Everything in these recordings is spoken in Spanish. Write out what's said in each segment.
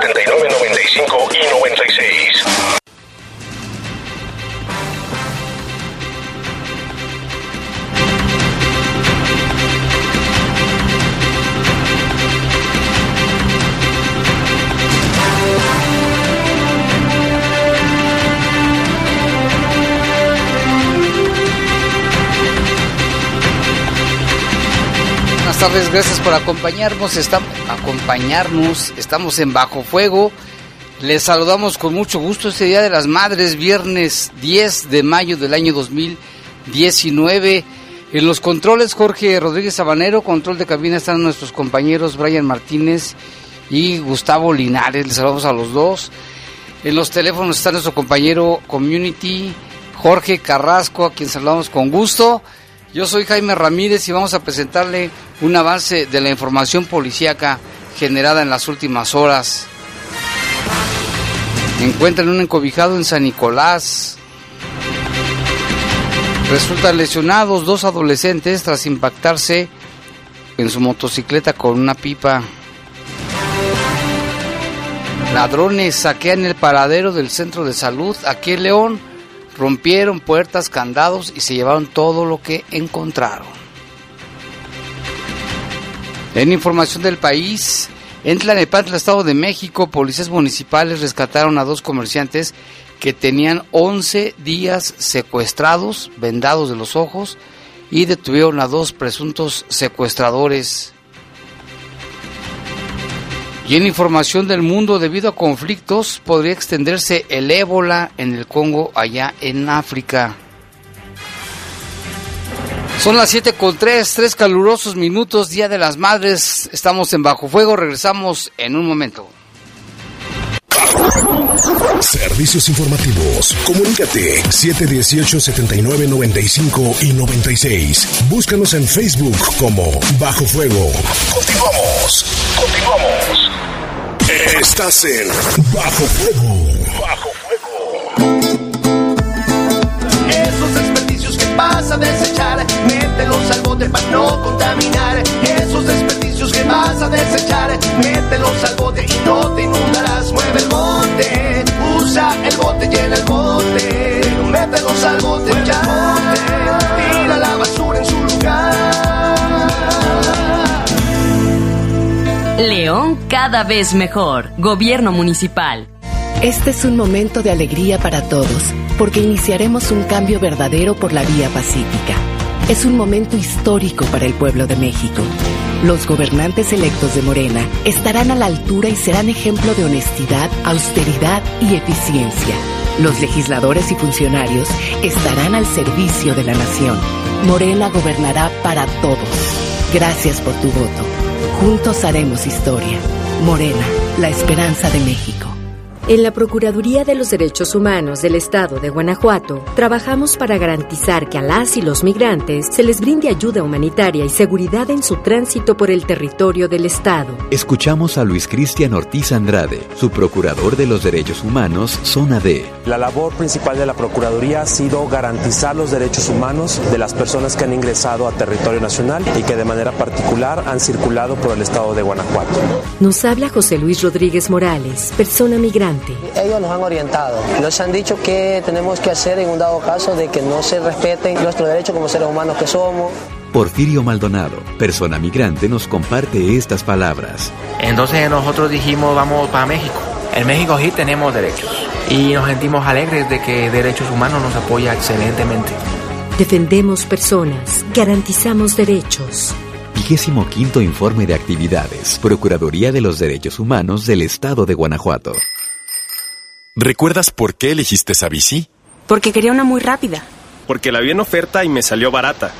95 y 96. Tardes, gracias por acompañarnos. Estamos, acompañarnos, estamos en Bajo Fuego. Les saludamos con mucho gusto este Día de las Madres, viernes 10 de mayo del año 2019. En los controles, Jorge Rodríguez Sabanero, control de cabina, están nuestros compañeros Brian Martínez y Gustavo Linares. Les saludamos a los dos. En los teléfonos está nuestro compañero Community, Jorge Carrasco, a quien saludamos con gusto. Yo soy Jaime Ramírez y vamos a presentarle un avance de la información policíaca generada en las últimas horas. Encuentran un encobijado en San Nicolás. Resultan lesionados dos adolescentes tras impactarse en su motocicleta con una pipa. Ladrones saquean el paradero del centro de salud aquí en León rompieron puertas, candados y se llevaron todo lo que encontraron. En información del país, en Tlanepantla, Estado de México, policías municipales rescataron a dos comerciantes que tenían 11 días secuestrados, vendados de los ojos, y detuvieron a dos presuntos secuestradores. Y en información del mundo, debido a conflictos, podría extenderse el ébola en el Congo, allá en África. Son las 7 con 3, 3 calurosos minutos, Día de las Madres. Estamos en Bajo Fuego, regresamos en un momento. Servicios informativos. Comunícate 718-7995 y 96. Búscanos en Facebook como Bajo Fuego. Continuamos. Continuamos. Estás en Bajo Fuego. Bajo Fuego. Esos desperdicios que vas a desechar, mételos al bote para no contaminar. Esos desperdicios que vas a desechar, mételos al bote y no te inundarás. Mueve el bote, usa el bote, llena el bote. Mételos al bote ya. León cada vez mejor. Gobierno municipal. Este es un momento de alegría para todos, porque iniciaremos un cambio verdadero por la vía pacífica. Es un momento histórico para el pueblo de México. Los gobernantes electos de Morena estarán a la altura y serán ejemplo de honestidad, austeridad y eficiencia. Los legisladores y funcionarios estarán al servicio de la nación. Morena gobernará para todos. Gracias por tu voto. Juntos haremos historia. Morena, la esperanza de México. En la Procuraduría de los Derechos Humanos del Estado de Guanajuato, trabajamos para garantizar que a las y los migrantes se les brinde ayuda humanitaria y seguridad en su tránsito por el territorio del Estado. Escuchamos a Luis Cristian Ortiz Andrade, su procurador de los derechos humanos, Zona D. La labor principal de la Procuraduría ha sido garantizar los derechos humanos de las personas que han ingresado a territorio nacional y que de manera particular han circulado por el Estado de Guanajuato. Nos habla José Luis Rodríguez Morales, persona migrante. Ellos nos han orientado, nos han dicho qué tenemos que hacer en un dado caso de que no se respeten nuestros derechos como seres humanos que somos. Porfirio Maldonado, persona migrante, nos comparte estas palabras. Entonces nosotros dijimos vamos para México. En México sí tenemos derechos y nos sentimos alegres de que Derechos Humanos nos apoya excelentemente. Defendemos personas, garantizamos derechos. Vigésimo quinto informe de actividades. Procuraduría de los Derechos Humanos del Estado de Guanajuato. ¿Recuerdas por qué elegiste esa bici? Porque quería una muy rápida. Porque la vi en oferta y me salió barata.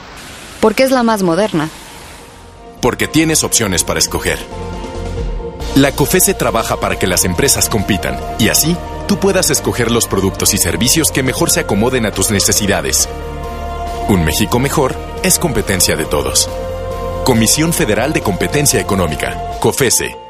Porque es la más moderna. Porque tienes opciones para escoger. La COFESE trabaja para que las empresas compitan y así tú puedas escoger los productos y servicios que mejor se acomoden a tus necesidades. Un México mejor es competencia de todos. Comisión Federal de Competencia Económica, COFESE.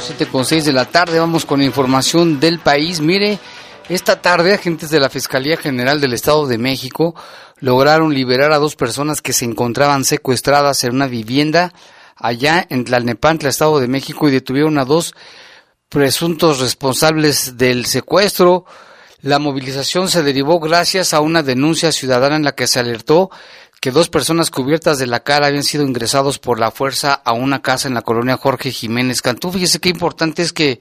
siete con seis de la tarde, vamos con información del país. Mire, esta tarde agentes de la Fiscalía General del Estado de México lograron liberar a dos personas que se encontraban secuestradas en una vivienda allá en Tlalnepantla, Estado de México, y detuvieron a dos presuntos responsables del secuestro. La movilización se derivó gracias a una denuncia ciudadana en la que se alertó que dos personas cubiertas de la cara habían sido ingresados por la fuerza a una casa en la colonia Jorge Jiménez Cantú. Fíjese qué importante es que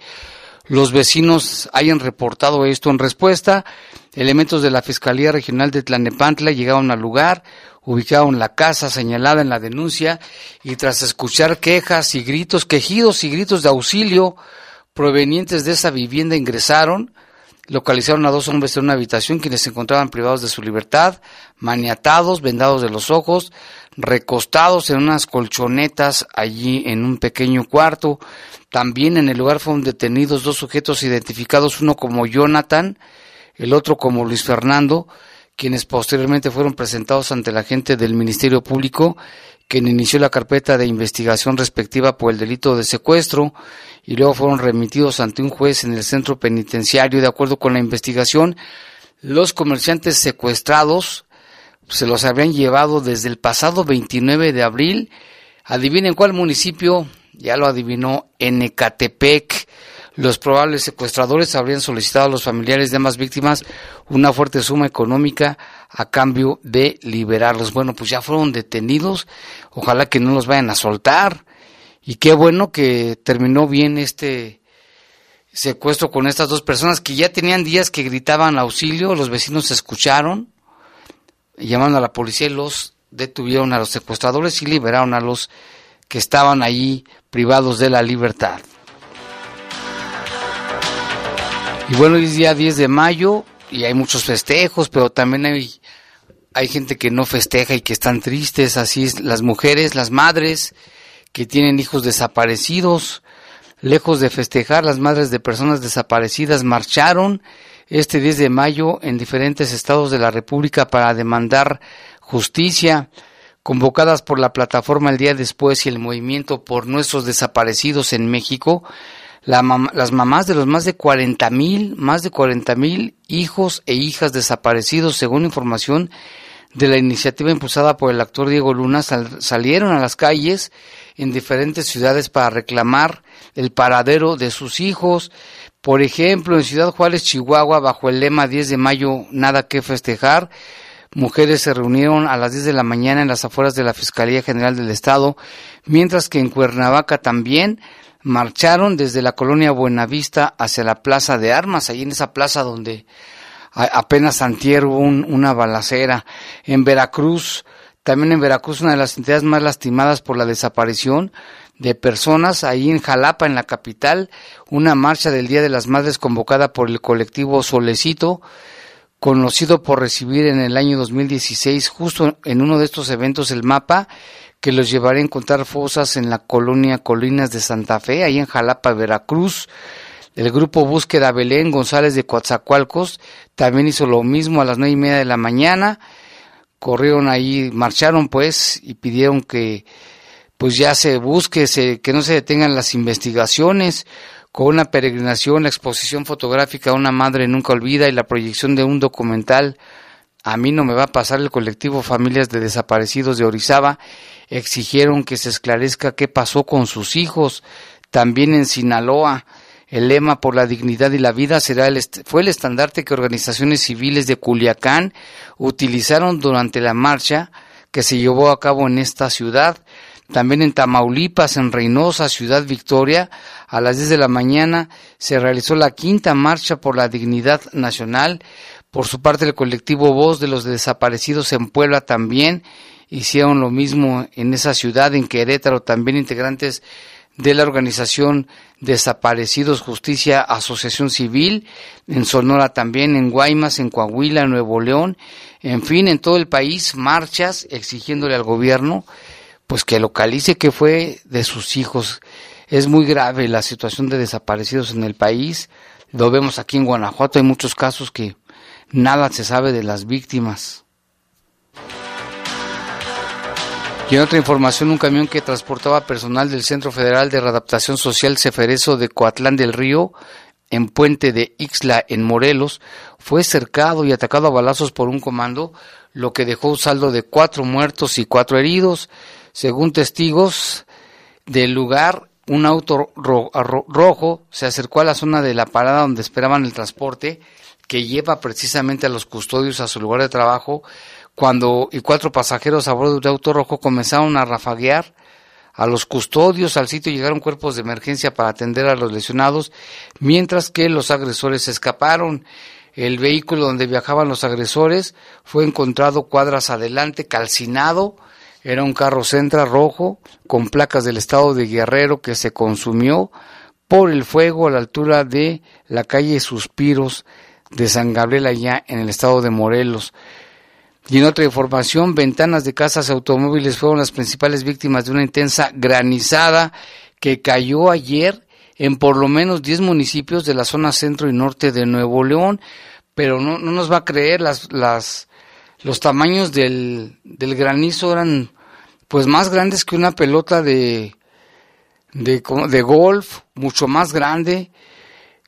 los vecinos hayan reportado esto en respuesta. Elementos de la Fiscalía Regional de Tlanepantla llegaron al lugar, ubicaron la casa señalada en la denuncia y tras escuchar quejas y gritos, quejidos y gritos de auxilio provenientes de esa vivienda ingresaron, localizaron a dos hombres en una habitación quienes se encontraban privados de su libertad, maniatados, vendados de los ojos, recostados en unas colchonetas allí en un pequeño cuarto. También en el lugar fueron detenidos dos sujetos identificados, uno como Jonathan, el otro como Luis Fernando, quienes posteriormente fueron presentados ante la gente del Ministerio Público, quien inició la carpeta de investigación respectiva por el delito de secuestro y luego fueron remitidos ante un juez en el centro penitenciario. De acuerdo con la investigación, los comerciantes secuestrados se los habrían llevado desde el pasado 29 de abril. Adivinen cuál municipio, ya lo adivinó, en Ecatepec. Los probables secuestradores habrían solicitado a los familiares de ambas víctimas una fuerte suma económica a cambio de liberarlos. Bueno, pues ya fueron detenidos. Ojalá que no los vayan a soltar. Y qué bueno que terminó bien este secuestro con estas dos personas que ya tenían días que gritaban auxilio. Los vecinos escucharon, llamaron a la policía y los detuvieron a los secuestradores y liberaron a los que estaban ahí privados de la libertad. Y bueno, hoy es día 10 de mayo y hay muchos festejos, pero también hay, hay gente que no festeja y que están tristes, así es, las mujeres, las madres que tienen hijos desaparecidos, lejos de festejar, las madres de personas desaparecidas marcharon este 10 de mayo en diferentes estados de la República para demandar justicia, convocadas por la plataforma el día después y el movimiento por nuestros desaparecidos en México, las mamás de los más de 40 mil, más de 40 mil hijos e hijas desaparecidos, según información de la iniciativa impulsada por el actor Diego Luna, salieron a las calles en diferentes ciudades para reclamar el paradero de sus hijos. Por ejemplo, en Ciudad Juárez, Chihuahua, bajo el lema 10 de mayo, nada que festejar, mujeres se reunieron a las 10 de la mañana en las afueras de la Fiscalía General del Estado, mientras que en Cuernavaca también marcharon desde la colonia Buenavista hacia la Plaza de Armas, ahí en esa plaza donde apenas antier hubo una balacera. En Veracruz, también en Veracruz, una de las entidades más lastimadas por la desaparición de personas, ahí en Jalapa, en la capital, una marcha del Día de las Madres convocada por el colectivo Solecito, conocido por recibir en el año 2016, justo en uno de estos eventos, el mapa que los llevará a encontrar fosas en la colonia Colinas de Santa Fe, ahí en Jalapa, Veracruz. El grupo Búsqueda Belén González de Coatzacoalcos también hizo lo mismo a las nueve y media de la mañana. Corrieron ahí, marcharon pues y pidieron que pues ya se busque, se, que no se detengan las investigaciones con una peregrinación, la exposición fotográfica Una Madre Nunca Olvida y la proyección de un documental a mí no me va a pasar el colectivo Familias de Desaparecidos de Orizaba exigieron que se esclarezca qué pasó con sus hijos. También en Sinaloa, el lema por la dignidad y la vida será el fue el estandarte que organizaciones civiles de Culiacán utilizaron durante la marcha que se llevó a cabo en esta ciudad. También en Tamaulipas, en Reynosa, Ciudad Victoria, a las 10 de la mañana se realizó la quinta marcha por la dignidad nacional. Por su parte, el colectivo Voz de los Desaparecidos en Puebla también hicieron lo mismo en esa ciudad, en Querétaro, también integrantes de la organización Desaparecidos Justicia Asociación Civil, en Sonora también, en Guaymas, en Coahuila, Nuevo León, en fin, en todo el país, marchas exigiéndole al gobierno pues que localice qué fue de sus hijos. Es muy grave la situación de desaparecidos en el país. Lo vemos aquí en Guanajuato, hay muchos casos que nada se sabe de las víctimas. Y en otra información, un camión que transportaba personal del Centro Federal de Readaptación Social Ceferezo de Coatlán del Río, en Puente de Ixla, en Morelos, fue cercado y atacado a balazos por un comando, lo que dejó un saldo de cuatro muertos y cuatro heridos. Según testigos del lugar, un auto rojo se acercó a la zona de la parada donde esperaban el transporte que lleva precisamente a los custodios a su lugar de trabajo cuando y cuatro pasajeros a bordo de auto rojo comenzaron a rafaguear a los custodios. Al sitio llegaron cuerpos de emergencia para atender a los lesionados, mientras que los agresores escaparon. El vehículo donde viajaban los agresores fue encontrado cuadras adelante, calcinado. Era un carro Centra rojo con placas del estado de Guerrero que se consumió por el fuego a la altura de la calle Suspiros de San Gabriel allá en el estado de Morelos. Y en otra información, ventanas de casas automóviles fueron las principales víctimas de una intensa granizada que cayó ayer en por lo menos 10 municipios de la zona centro y norte de Nuevo León, pero no, no nos va a creer las, las, los tamaños del, del granizo eran pues más grandes que una pelota de, de, de golf, mucho más grande,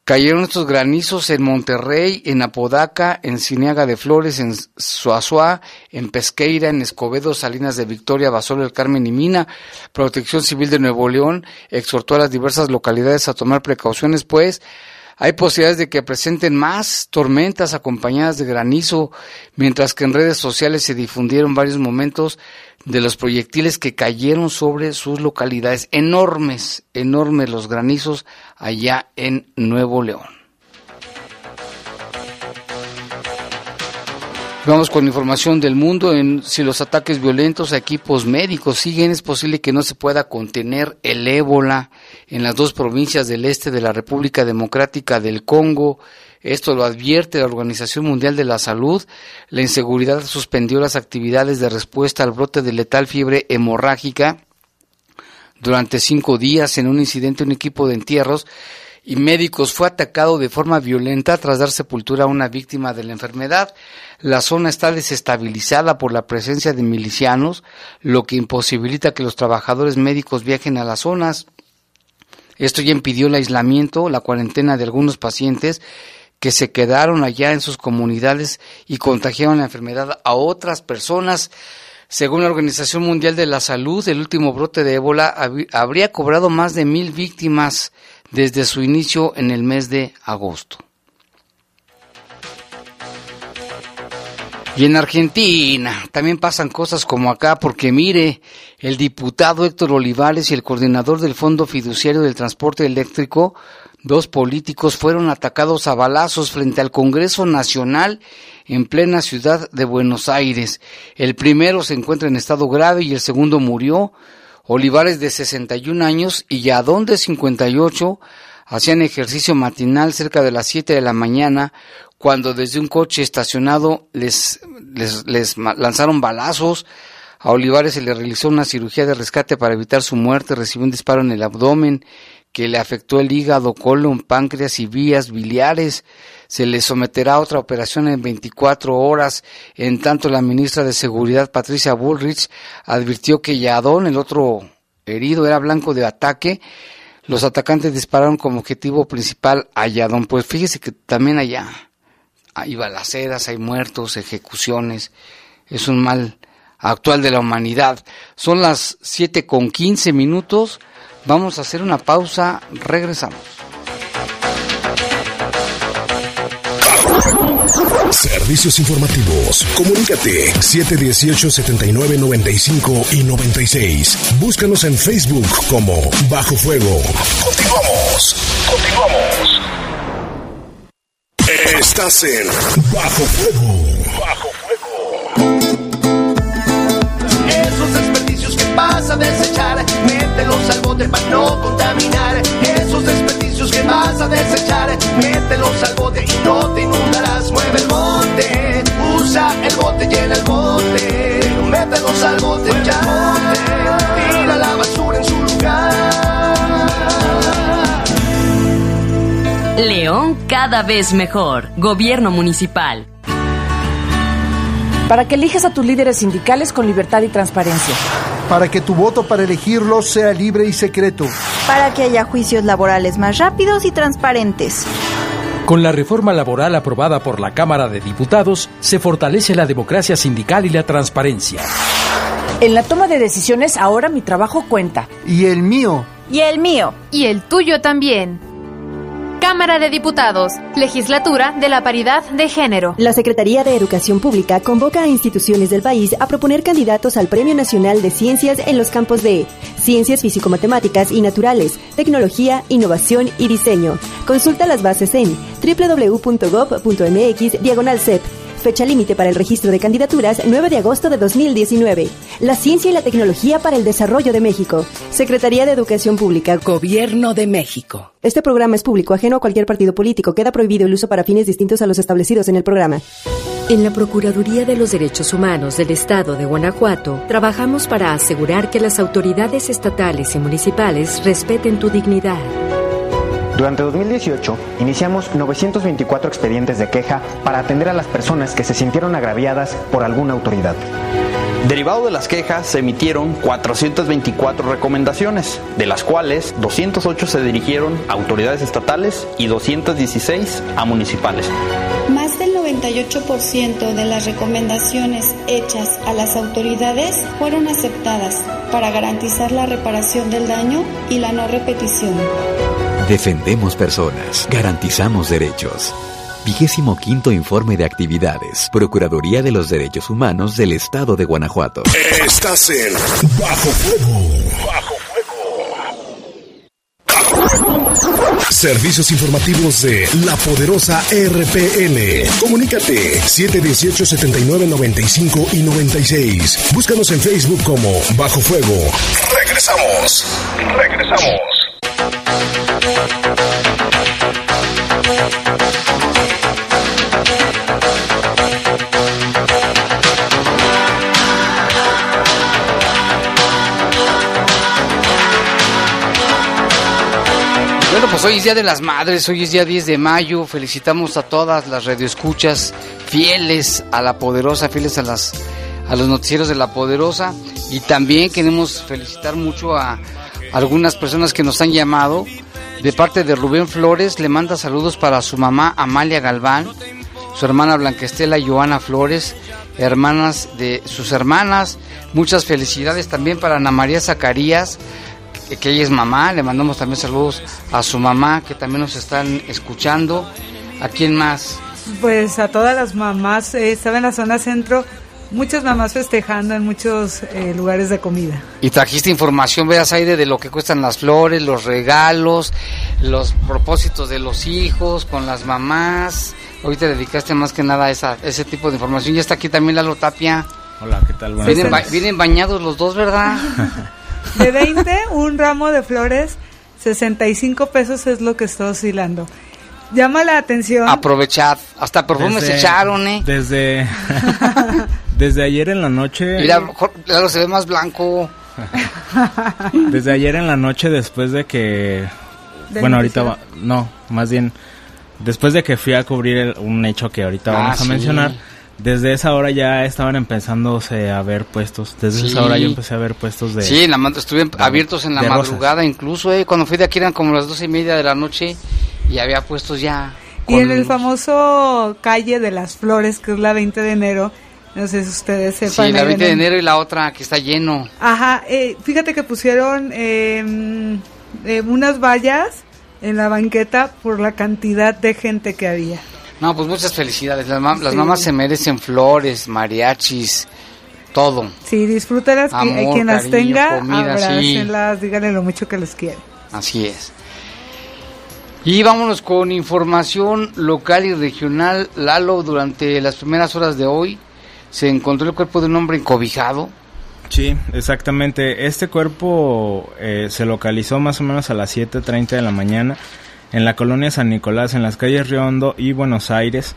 Cayeron estos granizos en Monterrey, en Apodaca, en Cineaga de Flores, en Suazua, en Pesqueira, en Escobedo, Salinas de Victoria, Basolo, El Carmen y Mina. Protección Civil de Nuevo León exhortó a las diversas localidades a tomar precauciones, pues hay posibilidades de que presenten más tormentas acompañadas de granizo, mientras que en redes sociales se difundieron varios momentos de los proyectiles que cayeron sobre sus localidades. Enormes, enormes los granizos allá en Nuevo León. Vamos con información del mundo. En, si los ataques violentos a equipos médicos siguen, es posible que no se pueda contener el ébola en las dos provincias del este de la República Democrática del Congo. Esto lo advierte la Organización Mundial de la Salud. La inseguridad suspendió las actividades de respuesta al brote de letal fiebre hemorrágica durante cinco días en un incidente un equipo de entierros y médicos fue atacado de forma violenta tras dar sepultura a una víctima de la enfermedad. La zona está desestabilizada por la presencia de milicianos, lo que imposibilita que los trabajadores médicos viajen a las zonas. Esto ya impidió el aislamiento, la cuarentena de algunos pacientes que se quedaron allá en sus comunidades y contagiaron la enfermedad a otras personas. Según la Organización Mundial de la Salud, el último brote de ébola habría cobrado más de mil víctimas desde su inicio en el mes de agosto. Y en Argentina también pasan cosas como acá, porque mire, el diputado Héctor Olivares y el coordinador del Fondo Fiduciario del Transporte Eléctrico, dos políticos, fueron atacados a balazos frente al Congreso Nacional en plena ciudad de Buenos Aires. El primero se encuentra en estado grave y el segundo murió. Olivares de 61 años y Yadón de 58 hacían ejercicio matinal cerca de las 7 de la mañana cuando desde un coche estacionado les, les, lanzaron balazos. A Olivares se le realizó una cirugía de rescate para evitar su muerte, recibió un disparo en el abdomen que le afectó el hígado, colon, páncreas y vías biliares. Se le someterá a otra operación en 24 horas. En tanto, la ministra de Seguridad, Patricia Bullrich, advirtió que Yadón, el otro herido, era blanco de ataque. Los atacantes dispararon como objetivo principal a Yadón. Pues fíjese que también allá hay balaceras, hay muertos, ejecuciones. Es un mal actual de la humanidad. Son las 7 con 15 minutos. Vamos a hacer una pausa. Regresamos. Servicios informativos. Comunícate 718-7995 y 96. Búscanos en Facebook como Bajo Fuego. Continuamos. Continuamos. Estás en Bajo Fuego. Vas a desechar, mételos al bote para no contaminar. Esos desperdicios que vas a desechar, mételos al bote y no te inundarás. Mueve el bote, usa el bote, llena el bote. Mételos al bote ya. Tira la basura en su lugar. León cada vez mejor. Gobierno municipal. Para que elijas a tus líderes sindicales con libertad y transparencia. Para que tu voto para elegirlos sea libre y secreto. Para que haya juicios laborales más rápidos y transparentes. Con la reforma laboral aprobada por la Cámara de Diputados, se fortalece la democracia sindical y la transparencia. En la toma de decisiones ahora mi trabajo cuenta. Y el mío. Y el mío. Y el tuyo también. Cámara de Diputados, Legislatura de la Paridad de Género. La Secretaría de Educación Pública convoca a instituciones del país a proponer candidatos al Premio Nacional de Ciencias en los campos de Ciencias Físico-Matemáticas y Naturales, Tecnología, Innovación y Diseño. Consulta las bases en www.gov.mx diagonal. Fecha límite para el registro de candidaturas 9 de agosto de 2019. La ciencia y la tecnología para el desarrollo de México. Secretaría de Educación Pública. Gobierno de México. Este programa es público, ajeno a cualquier partido político. Queda prohibido el uso para fines distintos a los establecidos en el programa. En la Procuraduría de los Derechos Humanos del Estado de Guanajuato, trabajamos para asegurar que las autoridades estatales y municipales respeten tu dignidad. Durante 2018, iniciamos 924 expedientes de queja para atender a las personas que se sintieron agraviadas por alguna autoridad. Derivado de las quejas, se emitieron 424 recomendaciones, de las cuales 208 se dirigieron a autoridades estatales y 216 a municipales. Más del 98% de las recomendaciones hechas a las autoridades fueron aceptadas para garantizar la reparación del daño y la no repetición. Defendemos personas, garantizamos derechos. Vigésimo quinto informe de actividades. Procuraduría de los Derechos Humanos del Estado de Guanajuato. Estás en Bajo Fuego. Bajo Fuego. Servicios informativos de la poderosa RPN. Comunícate 718-7995 y 96. Búscanos en Facebook como Bajo Fuego. Regresamos. Regresamos. Bueno, pues hoy es Día de las Madres, hoy es día 10 de mayo. Felicitamos a todas las radioescuchas fieles a la poderosa, fieles a las a los noticieros de la poderosa y también queremos felicitar mucho a algunas personas que nos han llamado. De parte de Rubén Flores le manda saludos para su mamá Amalia Galván, su hermana Blanquestela Joana Flores, hermanas de sus hermanas. Muchas felicidades también para Ana María Zacarías, que- ella es mamá. Le mandamos también saludos a su mamá, que también nos están escuchando. ¿A quién más? Pues a todas las mamás, eh, estaba en la zona centro, muchas mamás festejando en muchos eh, lugares de comida. Y trajiste información, veas Aire, de lo que cuestan las flores, los regalos, los propósitos de los hijos con las mamás. Hoy te dedicaste más que nada a esa, ese tipo de información. Ya está aquí también Lalo Tapia. Hola, ¿qué tal? Buenas Vienen, ba- vienen bañados los dos, ¿verdad? De 20, un ramo de flores, 65 pesos es lo que está oscilando. Llama la atención. Aprovechad. Hasta perfumes se Desde- echaron, ¿eh? Desde, desde ayer en la noche. Mira, mejor Lalo se ve más blanco. Desde ayer en la noche, después de que. ¿Del bueno, ahorita va? No, más bien. Después de que fui a cubrir el- un hecho que ahorita Ah, vamos a sí. mencionar. Desde esa hora ya estaban empezándose a ver puestos. Desde Sí. esa hora yo empecé a ver puestos de. Sí, en la, estuvieron abiertos en la rosas. madrugada, incluso, ¿eh? Cuando fui de aquí eran como las doce y media de la noche y había puestos ya. Y en el famoso calle de las flores, que es la 20 de enero, no sé si ustedes sepan. Sí, la ahí 20 en de enero y la otra que está lleno. Ajá, eh, fíjate que pusieron eh, eh, unas vallas en la banqueta por la cantidad de gente que había. No, pues muchas felicidades. Las, mam- las Sí. mamás se merecen flores, mariachis, todo. Sí, disfrútalas, que- Amor, quien las cariño, tenga, comida, sí. abrácenlas, díganle lo mucho que les quiere. Así es. Y vámonos con información local y regional. Lalo, durante las primeras horas de hoy se encontró el cuerpo de un hombre encobijado. Sí, exactamente. Este cuerpo eh, se localizó más o menos a las 7.30 de la mañana en la colonia San Nicolás, en las calles Río Hondo y Buenos Aires.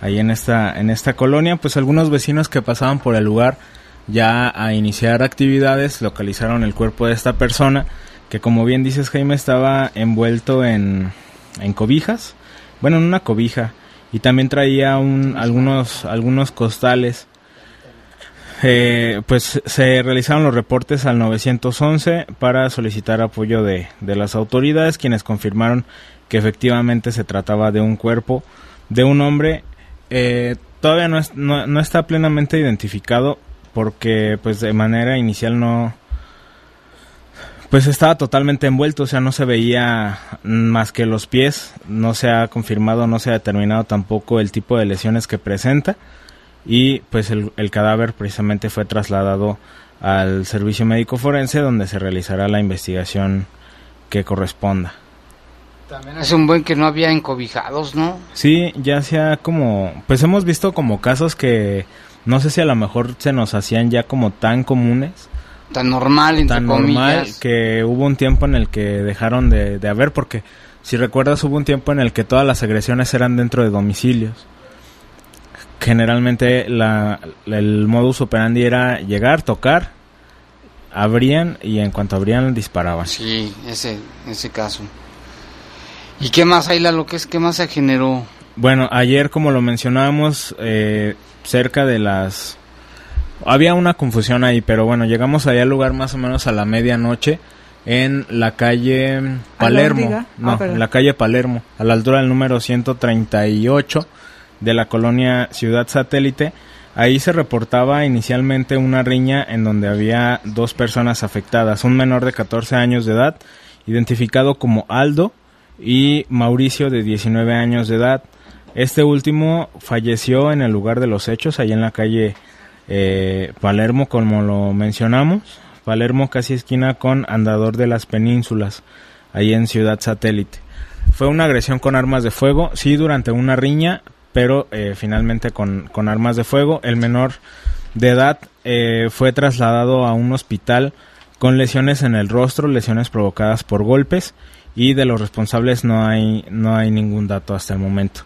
Ahí en esta, en esta colonia, pues algunos vecinos que pasaban por el lugar ya a iniciar actividades localizaron el cuerpo de esta persona que como bien dices Jaime estaba envuelto en, en cobijas, bueno en una cobija y también traía un, algunos, algunos costales eh, pues se realizaron los reportes al 911 para solicitar apoyo de, de las autoridades, quienes confirmaron que efectivamente se trataba de un cuerpo de un hombre. Eh, todavía no, es- no, no está plenamente identificado porque pues de manera inicial no pues estaba totalmente envuelto, o sea, no se veía más que los pies, no se ha confirmado, no se ha determinado tampoco el tipo de lesiones que presenta y pues el, el cadáver precisamente fue trasladado al servicio médico forense donde se realizará la investigación que corresponda. También hace un buen que no había encobijados, ¿no? Sí, ya sea como, pues hemos visto como casos que no sé si a lo mejor se nos hacían ya como tan comunes, Tan normal, entre tan normal comillas. que hubo un tiempo en el que dejaron de, de haber porque si recuerdas hubo un tiempo en el que todas las agresiones eran dentro de domicilios. Generalmente la, el modus operandi era llegar, tocar, abrían y en cuanto abrían disparaban. Sí, ese, ese caso. ¿Y qué más hay, Lalo? ¿Qué, es, ¿Qué más se generó? Bueno, ayer como lo mencionábamos, eh, cerca de las... Había una confusión ahí, pero bueno, llegamos allá al lugar más o menos a la medianoche en la calle Palermo. No, Ah, perdón. en la calle Palermo, a la altura del número 138 de la colonia Ciudad Satélite. Ahí se reportaba inicialmente una riña en donde había dos personas afectadas, un menor de 14 años de edad, identificado como Aldo, y Mauricio de 19 años de edad. Este último falleció en el lugar de los hechos, allá en la calle eh, Palermo, como lo mencionamos. Palermo casi esquina con Andador de las Penínsulas, ahí en Ciudad Satélite. Fue una agresión con armas de fuego, sí, durante una riña, pero eh, finalmente con, con armas de fuego. El menor de edad eh, fue trasladado a un hospital con lesiones en el rostro, lesiones provocadas por golpes y de los responsables no hay, no hay ningún dato hasta el momento.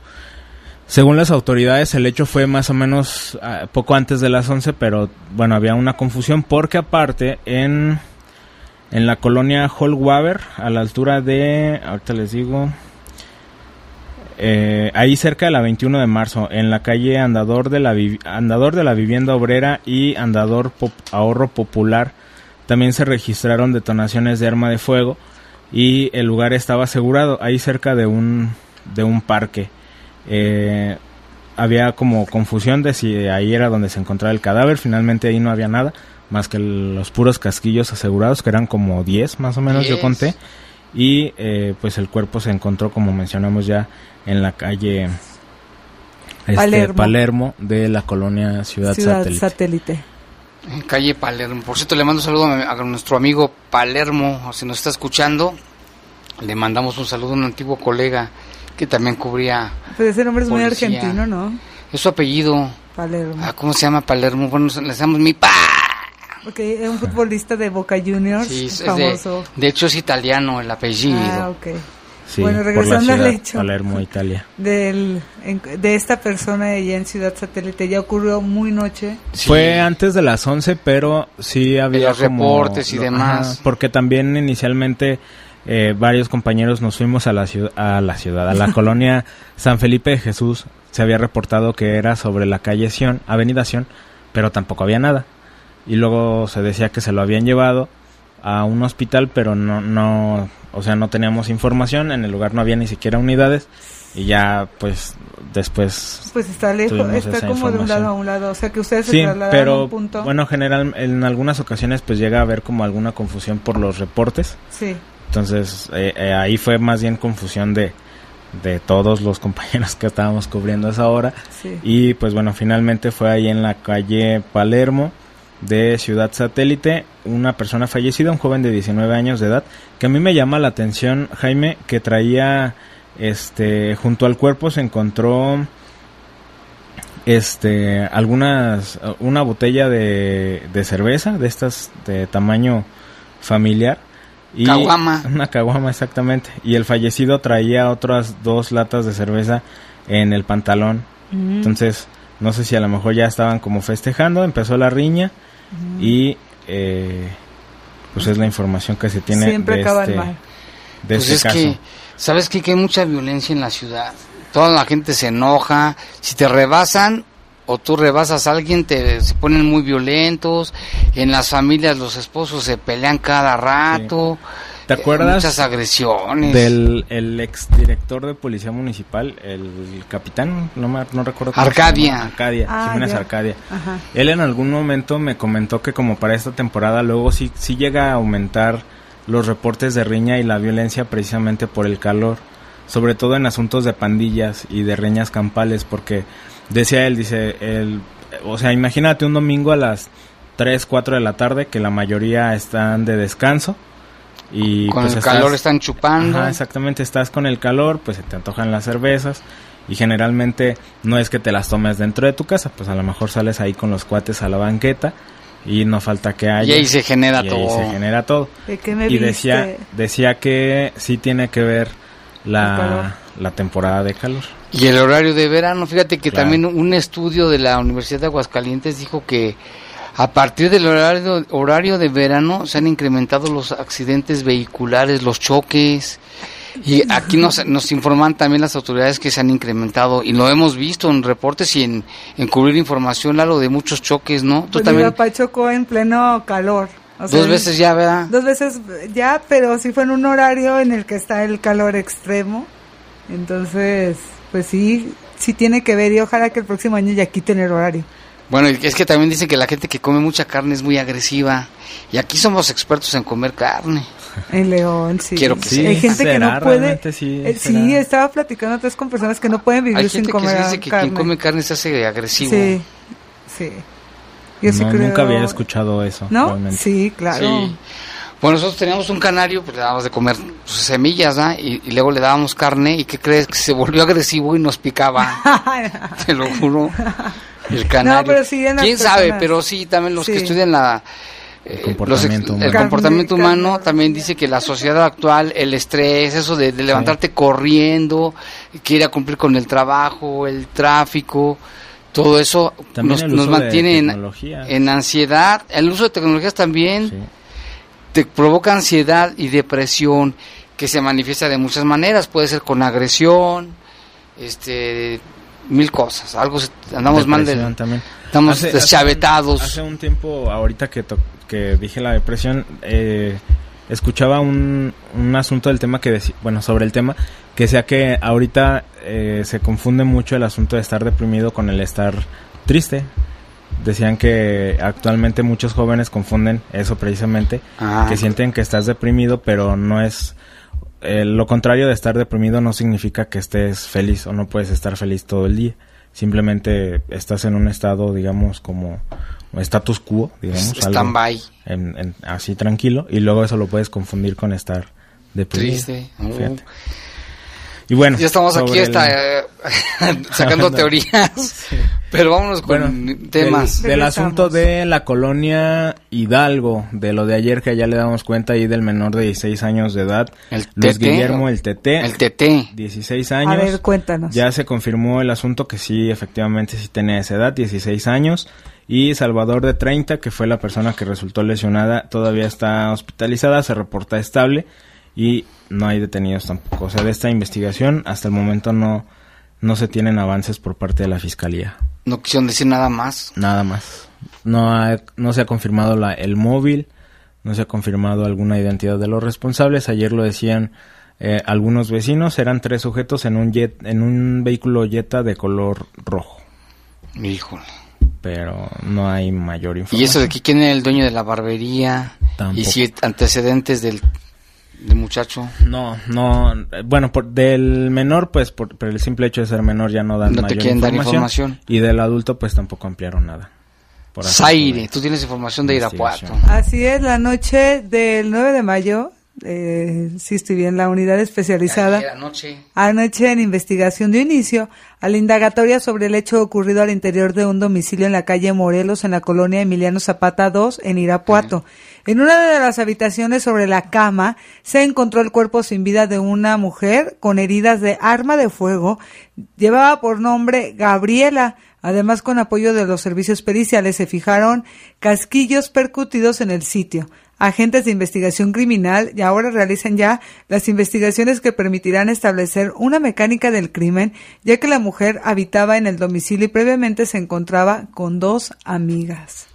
Según las autoridades, el hecho fue más o menos ah, poco antes de las 11, pero bueno, había una confusión porque aparte en, en la colonia Holwaber, a la altura de, ahorita les digo, eh, ahí cerca de la 21 de marzo, en la calle Andador de la, Andador de la Vivienda Obrera y Andador Ahorro Popular, también se registraron detonaciones de arma de fuego y el lugar estaba asegurado, ahí cerca de un, de un parque. Eh, había como confusión de si ahí era donde se encontraba el cadáver, finalmente ahí no había nada, más que los puros casquillos asegurados, que eran como 10 más o menos, yo 10. conté, y eh, pues el cuerpo se encontró, como mencionamos ya, en la calle este, Palermo. Palermo. de la colonia Ciudad, Ciudad Satélite. satélite. En calle Palermo. Por cierto, le mando un saludo a, a nuestro amigo Palermo, si nos está escuchando. Le mandamos un saludo a un antiguo colega que también cubría. Pues ese nombre es muy Policía. argentino, ¿no? Es su apellido. Palermo. Ah, ¿Cómo se llama Palermo? Bueno, le decimos mi pa. Ok, es un futbolista de Boca Juniors, Sí, es de, famoso. de hecho es italiano el apellido. Ah, ok. Sí, Bueno, por la regresando al hecho. Palermo, Italia. Del, en- de esta persona allá en Ciudad Satélite, ya ocurrió muy noche. Fue antes de las 11, pero sí había los como- reportes y demás. porque también inicialmente eh, varios compañeros nos fuimos a la ciudad, a la ciudad, a la colonia San Felipe de Jesús. Se había reportado que era sobre la calle Sion, Avenida Sion, pero tampoco había nada. Y luego se decía que se lo habían llevado a un hospital, pero no, no, o sea, no teníamos información, en el lugar no había ni siquiera unidades y ya pues después pues está lejos está como de un lado a un lado o sea que ustedes sí, se trasladaron pero a un punto. bueno general en algunas ocasiones pues llega a haber como alguna confusión por los reportes. Sí. Entonces eh, eh, ahí fue más bien confusión de de todos los compañeros que estábamos cubriendo esa hora. Sí. y pues bueno finalmente fue ahí en la calle Palermo de Ciudad Satélite una persona fallecida un joven de 19 años de edad que a mí me llama la atención Jaime que traía este junto al cuerpo se encontró este algunas una botella de, de cerveza de estas de tamaño familiar y Caguama. una caguama exactamente y el fallecido traía otras dos latas de cerveza en el pantalón Mm. entonces no sé si a lo mejor ya estaban como festejando empezó la riña y eh, pues es la información que se tiene Siempre de acaban este, mal. de Pues este es caso que, ¿sabes qué? Que hay mucha violencia en la ciudad. Toda la gente se enoja. Si te rebasan o tú rebasas a alguien, te, se ponen muy violentos. En las familias los esposos se pelean cada rato. ¿Te Eh, acuerdas Muchas agresiones. del el exdirector de policía municipal, el capitán, no, me, no recuerdo cómo se Arcadia. llama, Arcadia, Ah, Jiménez ya. Arcadia. Ajá. Él en algún momento me comentó que como para esta temporada luego sí, sí llega a aumentar los reportes de riña y la violencia precisamente por el calor, sobre todo en asuntos de pandillas y de riñas campales, porque decía él, dice, el, o sea, imagínate un domingo a las 3, 4 de la tarde que la mayoría están de descanso. Y Con pues el estás- calor están chupando. Ajá, exactamente, estás con el calor, pues se te antojan las cervezas y generalmente no es que te las tomes dentro de tu casa, pues a lo mejor sales ahí con los cuates a la banqueta y no falta que haya. Y ahí se genera y ahí todo. se genera todo. ¿De qué me y decía, viste? decía que sí tiene que ver la, la temporada de calor. Y el horario de verano, fíjate que Claro. también un estudio de la Universidad de Aguascalientes dijo que a partir del horario, horario de verano se han incrementado los accidentes vehiculares, los choques. Y aquí nos, nos informan también las autoridades que se han incrementado y lo hemos visto en reportes y en, en cubrir información, Lalo, de muchos choques, ¿no? Tú Pues mi también papá chocó en pleno calor. O sea, dos veces ya, ¿verdad? Dos veces ya, pero sí fue en un horario en el que está el calor extremo. Entonces, pues sí, sí tiene que ver y ojalá que el próximo año ya quiten el horario. Bueno, y es que también dicen que la gente que come mucha carne es muy agresiva y aquí somos expertos en comer carne. En León, sí. Quiero que Sí, sea. Hay gente que no puede. Sí, eh, sí, estaba platicando antes con personas que no pueden vivir Hay sin gente que comer se dice que carne. quien come carne se hace agresivo. Sí, sí. Yo sí No, creo. Nunca había escuchado eso. ¿No? realmente. Sí, claro. Sí. Bueno, nosotros teníamos un canario, pues le dábamos de comer pues, semillas, ¿ah? Y, y luego le dábamos carne, ¿y qué crees? Que se volvió agresivo y nos picaba, te lo juro. El canario. No, pero sí en las ¿Quién sabe? Pero sí, también los que estudian la... eh, comportamiento los humano. el comportamiento también dice que la sociedad actual, el estrés, eso de, de levantarte corriendo, que ir a cumplir con el trabajo, el tráfico, todo eso También nos, el mantiene en ansiedad. El uso de tecnologías también te provoca ansiedad y depresión que se manifiesta de muchas maneras. Puede ser con agresión, este, mil cosas. Algo se- andamos mal de, también. estamos Hace- hace un- deschavetados. Hace un, tiempo, ahorita que, to- que dije la depresión, eh, escuchaba un, un asunto del tema que decía, bueno, sobre el tema, que decía que ahorita eh, se confunde mucho el asunto de estar deprimido con el estar triste. Decían que actualmente muchos jóvenes confunden eso precisamente, Ah. que sienten que estás deprimido, pero no es... eh, lo contrario de estar deprimido no significa que estés feliz o no puedes estar feliz todo el día. Simplemente estás en un estado, digamos, como status quo, digamos. Stand-by. en- en- así tranquilo. Y luego eso lo puedes confundir con estar deprimido. Triste. Fíjate. Y bueno. ya estamos aquí hasta, el- eh, sacando teorías. Pero vámonos con Bueno, temas. Del, del asunto de la colonia Hidalgo, de lo de ayer que ya le damos cuenta ahí del menor de 16 años de edad, El Luis Tete. Guillermo el TT, El TT. 16 A años. ver, cuéntanos. Ya se confirmó el asunto que sí, efectivamente sí tenía esa edad, 16 años. Y Salvador de 30, que fue la persona que resultó lesionada, todavía está hospitalizada, se reporta estable y no hay detenidos tampoco. O sea, de esta investigación hasta el momento no, no se tienen avances por parte de la fiscalía. No quisieron decir nada más. Nada más. No, ha- no se ha confirmado la, el móvil, No se ha confirmado alguna identidad de los responsables. Ayer lo decían eh, algunos vecinos. Eran tres sujetos en un jet, en un vehículo Jetta de color rojo. Híjole. Pero no hay mayor información. ¿Y eso de que quién era el dueño de la barbería? Tampoco. ¿Y si antecedentes del, del muchacho? No, no. Bueno, por, del menor, pues por, por el simple hecho de ser menor ya no dan No te mayor quieren dar información, información. Y del adulto, pues tampoco ampliaron nada. Por así Zaire, tú tienes información de Irapuato. Así es, la noche del 9 de mayo, eh, sí estoy bien, la unidad especializada. Ayer anoche. Anoche en investigación dio inicio a la indagatoria sobre el hecho ocurrido al interior de un domicilio en la calle Morelos, en la colonia Emiliano Zapata 2, en Irapuato. En una de las habitaciones sobre la cama se encontró el cuerpo sin vida de una mujer con heridas de arma de fuego. Llevaba por nombre Gabriela. Además, con apoyo de los servicios periciales, se fijaron casquillos percutidos en el sitio. Agentes de investigación criminal y ahora realizan ya las investigaciones que permitirán establecer una mecánica del crimen, ya que la mujer habitaba en el domicilio y previamente se encontraba con dos amigas.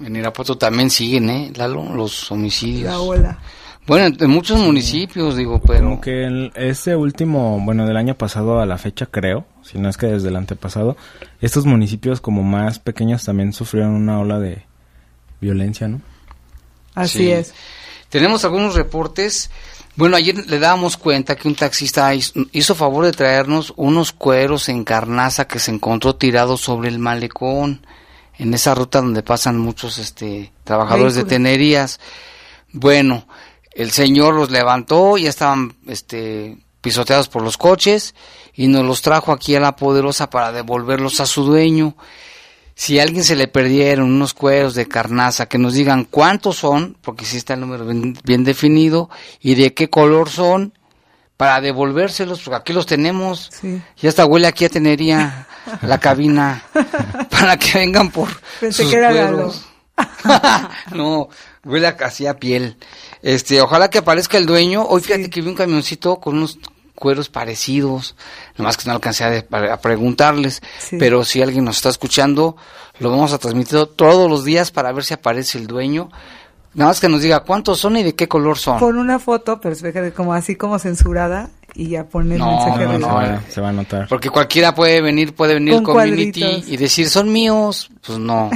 En Irapuato también siguen, ¿eh, Lalo? Los homicidios. La ola. Bueno, en muchos municipios, digo, pero... Como que el- este último, bueno, del año pasado a la fecha creo, si no es que desde el antepasado, estos municipios como más pequeños también sufrieron una ola de violencia, ¿no? Así Sí. es. Tenemos algunos reportes. Bueno, ayer le dábamos cuenta que un taxista hizo, hizo favor de traernos unos cueros en carnaza que se encontró tirados sobre el malecón, en esa ruta donde pasan muchos este, trabajadores de tenerías. Bueno, el señor los levantó, ya estaban este, pisoteados por los coches y nos los trajo aquí a la poderosa para devolverlos a su dueño. Si a alguien se le perdieron unos cueros de carnaza, que nos digan cuántos son, porque sí está el número bien, bien definido, y de qué color son, para devolvérselos, porque aquí los tenemos. Sí. Ya hasta huele aquí a tenería la cabina, para que vengan por Pensé sus que no, huele a, así a piel. Este, ojalá que aparezca el dueño. Hoy fíjate que vi un camioncito con unos cueros parecidos, nomás que no alcancé a, preguntarles, Sí. pero si alguien nos está escuchando, lo vamos a transmitir todos los días para ver si aparece el dueño. Nada más que nos diga cuántos son y de qué color son. Con una foto, pero fíjate, como así como censurada y ya pone el No, mensaje no, no, va, eh. se va a notar. Porque cualquiera puede venir, puede venir Con community cuadritos. y decir son míos. Pues no.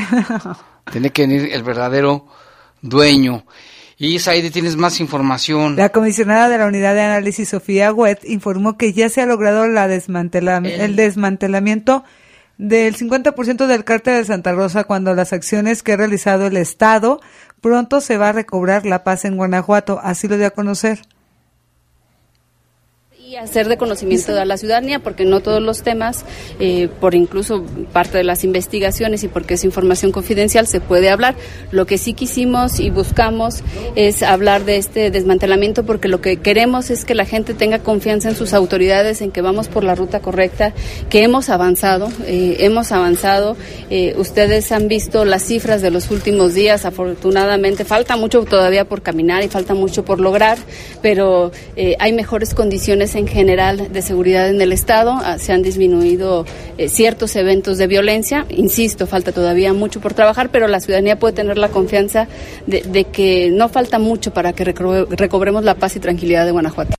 Tiene que venir el verdadero dueño. Y Saidi, tienes más información. La comisionada de la unidad de análisis, Sofía Wet, informó que ya se ha logrado la el desmantelamiento del 50% del cártel de Santa Rosa cuando las acciones que ha realizado el Estado pronto se va a recobrar la paz en Guanajuato, así lo dio a conocer. Y hacer de conocimiento a la ciudadanía, porque no todos los temas, eh, por incluso parte de las investigaciones y porque es información confidencial, se puede hablar. Lo que sí quisimos y buscamos es hablar de este desmantelamiento, porque lo que queremos es que la gente tenga confianza en sus autoridades, en que vamos por la ruta correcta, que hemos avanzado, eh, hemos avanzado. Eh, ustedes han visto las cifras de los últimos días, afortunadamente falta mucho todavía por caminar y falta mucho por lograr, pero hay mejores condiciones en general de seguridad en el Estado, ah, se han disminuido eh, ciertos eventos de violencia, insisto, falta todavía mucho por trabajar, pero la ciudadanía puede tener la confianza de, que no falta mucho para que recobremos la paz y tranquilidad de Guanajuato.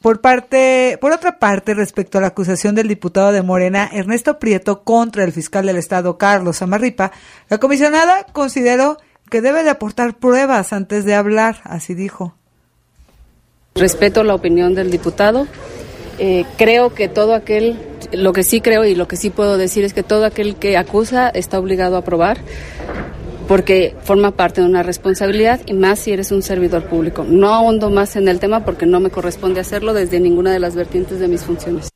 Por parte, por otra parte, respecto a la acusación del diputado de Morena, Ernesto Prieto, contra el fiscal del Estado, Carlos Amarripa, la comisionada consideró que debe de aportar pruebas antes de hablar, así dijo. Respeto la opinión del diputado. Eh, creo que todo aquel, lo que sí creo y lo que sí puedo decir es que todo aquel que acusa está obligado a probar porque forma parte de una responsabilidad y más si eres un servidor público. No ahondo más en el tema porque no me corresponde hacerlo desde ninguna de las vertientes de mis funciones.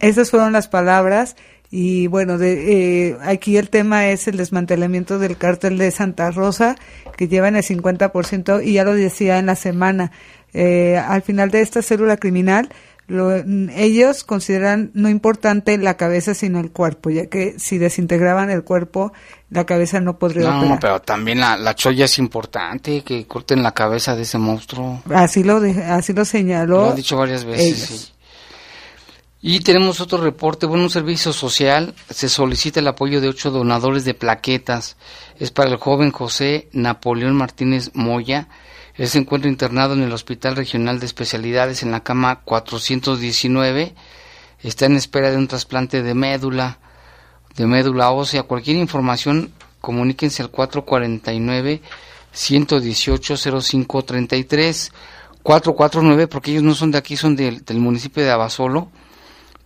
Esas fueron las palabras y bueno, de, eh, aquí el tema es el desmantelamiento del cártel de Santa Rosa que llevan el 50% y ya lo decía en la semana. Eh, al final de esta célula criminal, lo- ellos consideran no importante la cabeza sino el cuerpo, ya que si desintegraban el cuerpo, la cabeza no podría No, operar. pero también la, la cholla es importante, que corten la cabeza de ese monstruo. Así lo, de- así lo señaló. Lo ha dicho varias veces. ellos. sí. Y tenemos otro reporte, bueno, un servicio social, se solicita el apoyo de ocho donadores de plaquetas. Es para el joven José Napoleón Martínez Moya. Él se encuentra internado en el Hospital Regional de Especialidades en la cama 419. Está en espera de un trasplante de médula, de médula ósea. Cualquier información, comuníquense al 449 118 0533 449 porque ellos no son de aquí, son del, del municipio de Abasolo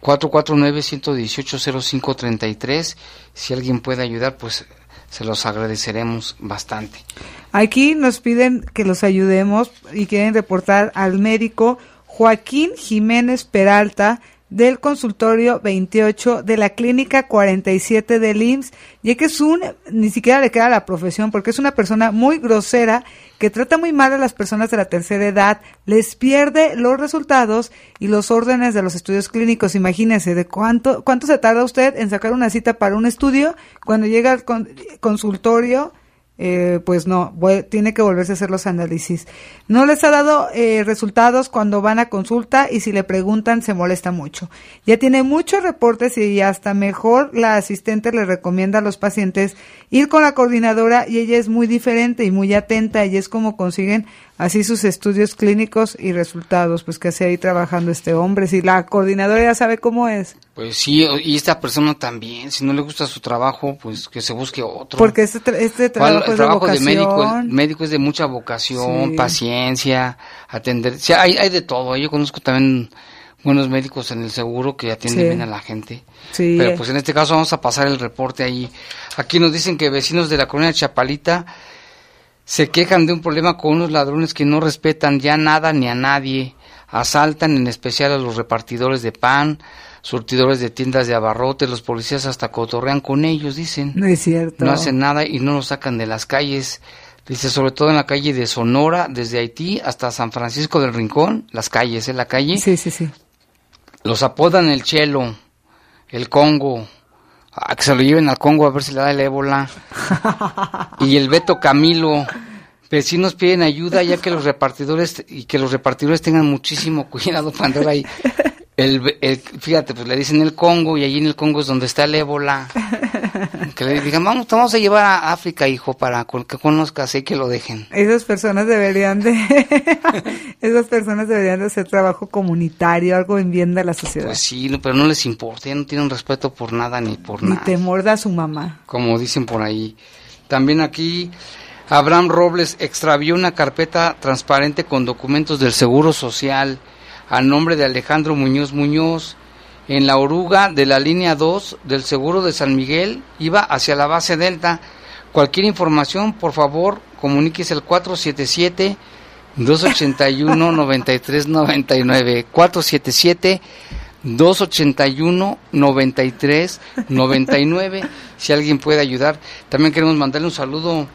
449-118-0533. Si alguien puede ayudar, pues se los agradeceremos bastante. Aquí nos piden que los ayudemos y quieren reportar al médico Joaquín Jiménez Peralta del consultorio 28 de la clínica 47 del IMSS, ya que es un, ni siquiera le queda la profesión, porque es una persona muy grosera que trata muy mal a las personas de la tercera edad, les pierde los resultados y los órdenes de los estudios clínicos. Imagínense de cuánto, cuánto se tarda usted en sacar una cita para un estudio cuando llega al consultorio eh, pues no, tiene que volverse a hacer los análisis. No les ha dado eh, resultados cuando van a consulta y si le preguntan se molesta mucho. Ya tiene muchos reportes y hasta mejor la asistente le recomienda a los pacientes ir con la coordinadora y ella es muy diferente y muy atenta y es como consiguen así sus estudios clínicos y resultados, pues que hace ahí trabajando este hombre. Si la coordinadora ya sabe cómo es. Pues sí, y esta persona también, si no le gusta su trabajo, pues que se busque otro. Porque este, este trabajo, el trabajo de, médico, el médico es de mucha vocación, paciencia, atender, o hay, hay de todo. Yo conozco también buenos médicos en el seguro que atienden bien a la gente. Sí. Pero pues en este caso vamos a pasar el reporte ahí. Aquí nos dicen que vecinos de la colonia Chapalita se quejan de un problema con unos ladrones que no respetan ya nada ni a nadie, asaltan en especial a los repartidores de pan, surtidores de tiendas de abarrotes, los policías hasta cotorrean con ellos, dicen. No es cierto. No hacen nada y no los sacan de las calles. Dice, sobre todo en la calle de Sonora, desde Haití hasta San Francisco del Rincón, las calles, en la calle. Sí, sí, sí. Los apodan el Chelo, el Congo, a que se lo lleven al Congo a ver si le da el ébola. y el Beto Camilo. Vecinos piden ayuda ya que los repartidores y que los repartidores tengan muchísimo cuidado cuando ahí. El, el, fíjate, pues le dicen el Congo y allí en el Congo es donde está el ébola. Que le digan, vamos, te vamos a llevar a África, hijo, para que conozcas y que lo dejen. Esas personas deberían de, esas personas deberían de hacer trabajo comunitario, algo en bien de la sociedad. Pues sí, pero no les importa, no tienen respeto por nada ni por nada. Ni temor a su mamá. Como dicen por ahí. También aquí, Abraham Robles extravió una carpeta transparente con documentos del Seguro Social a nombre de Alejandro Muñoz Muñoz. En la oruga de la línea 2 del seguro de San Miguel iba hacia la base Delta. Cualquier información, por favor, comuníquese al 477 281 9399 477 281 9399 si alguien puede ayudar. También queremos mandarle un saludo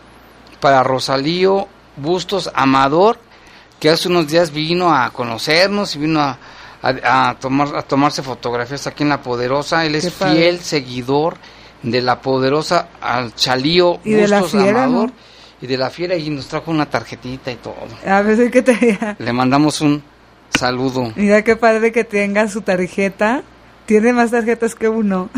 para Rosalío Bustos Amador que hace unos días vino a conocernos y vino a, tomar, a tomarse fotografías aquí en La Poderosa. Él es fiel seguidor de La Poderosa al Chalío ¿Y de la fiera, Amador. Y de la fiera y nos trajo una tarjetita y todo. A ver, ¿qué te... Le mandamos un saludo. Mira qué padre que tenga su tarjeta. Tiene más tarjetas que uno.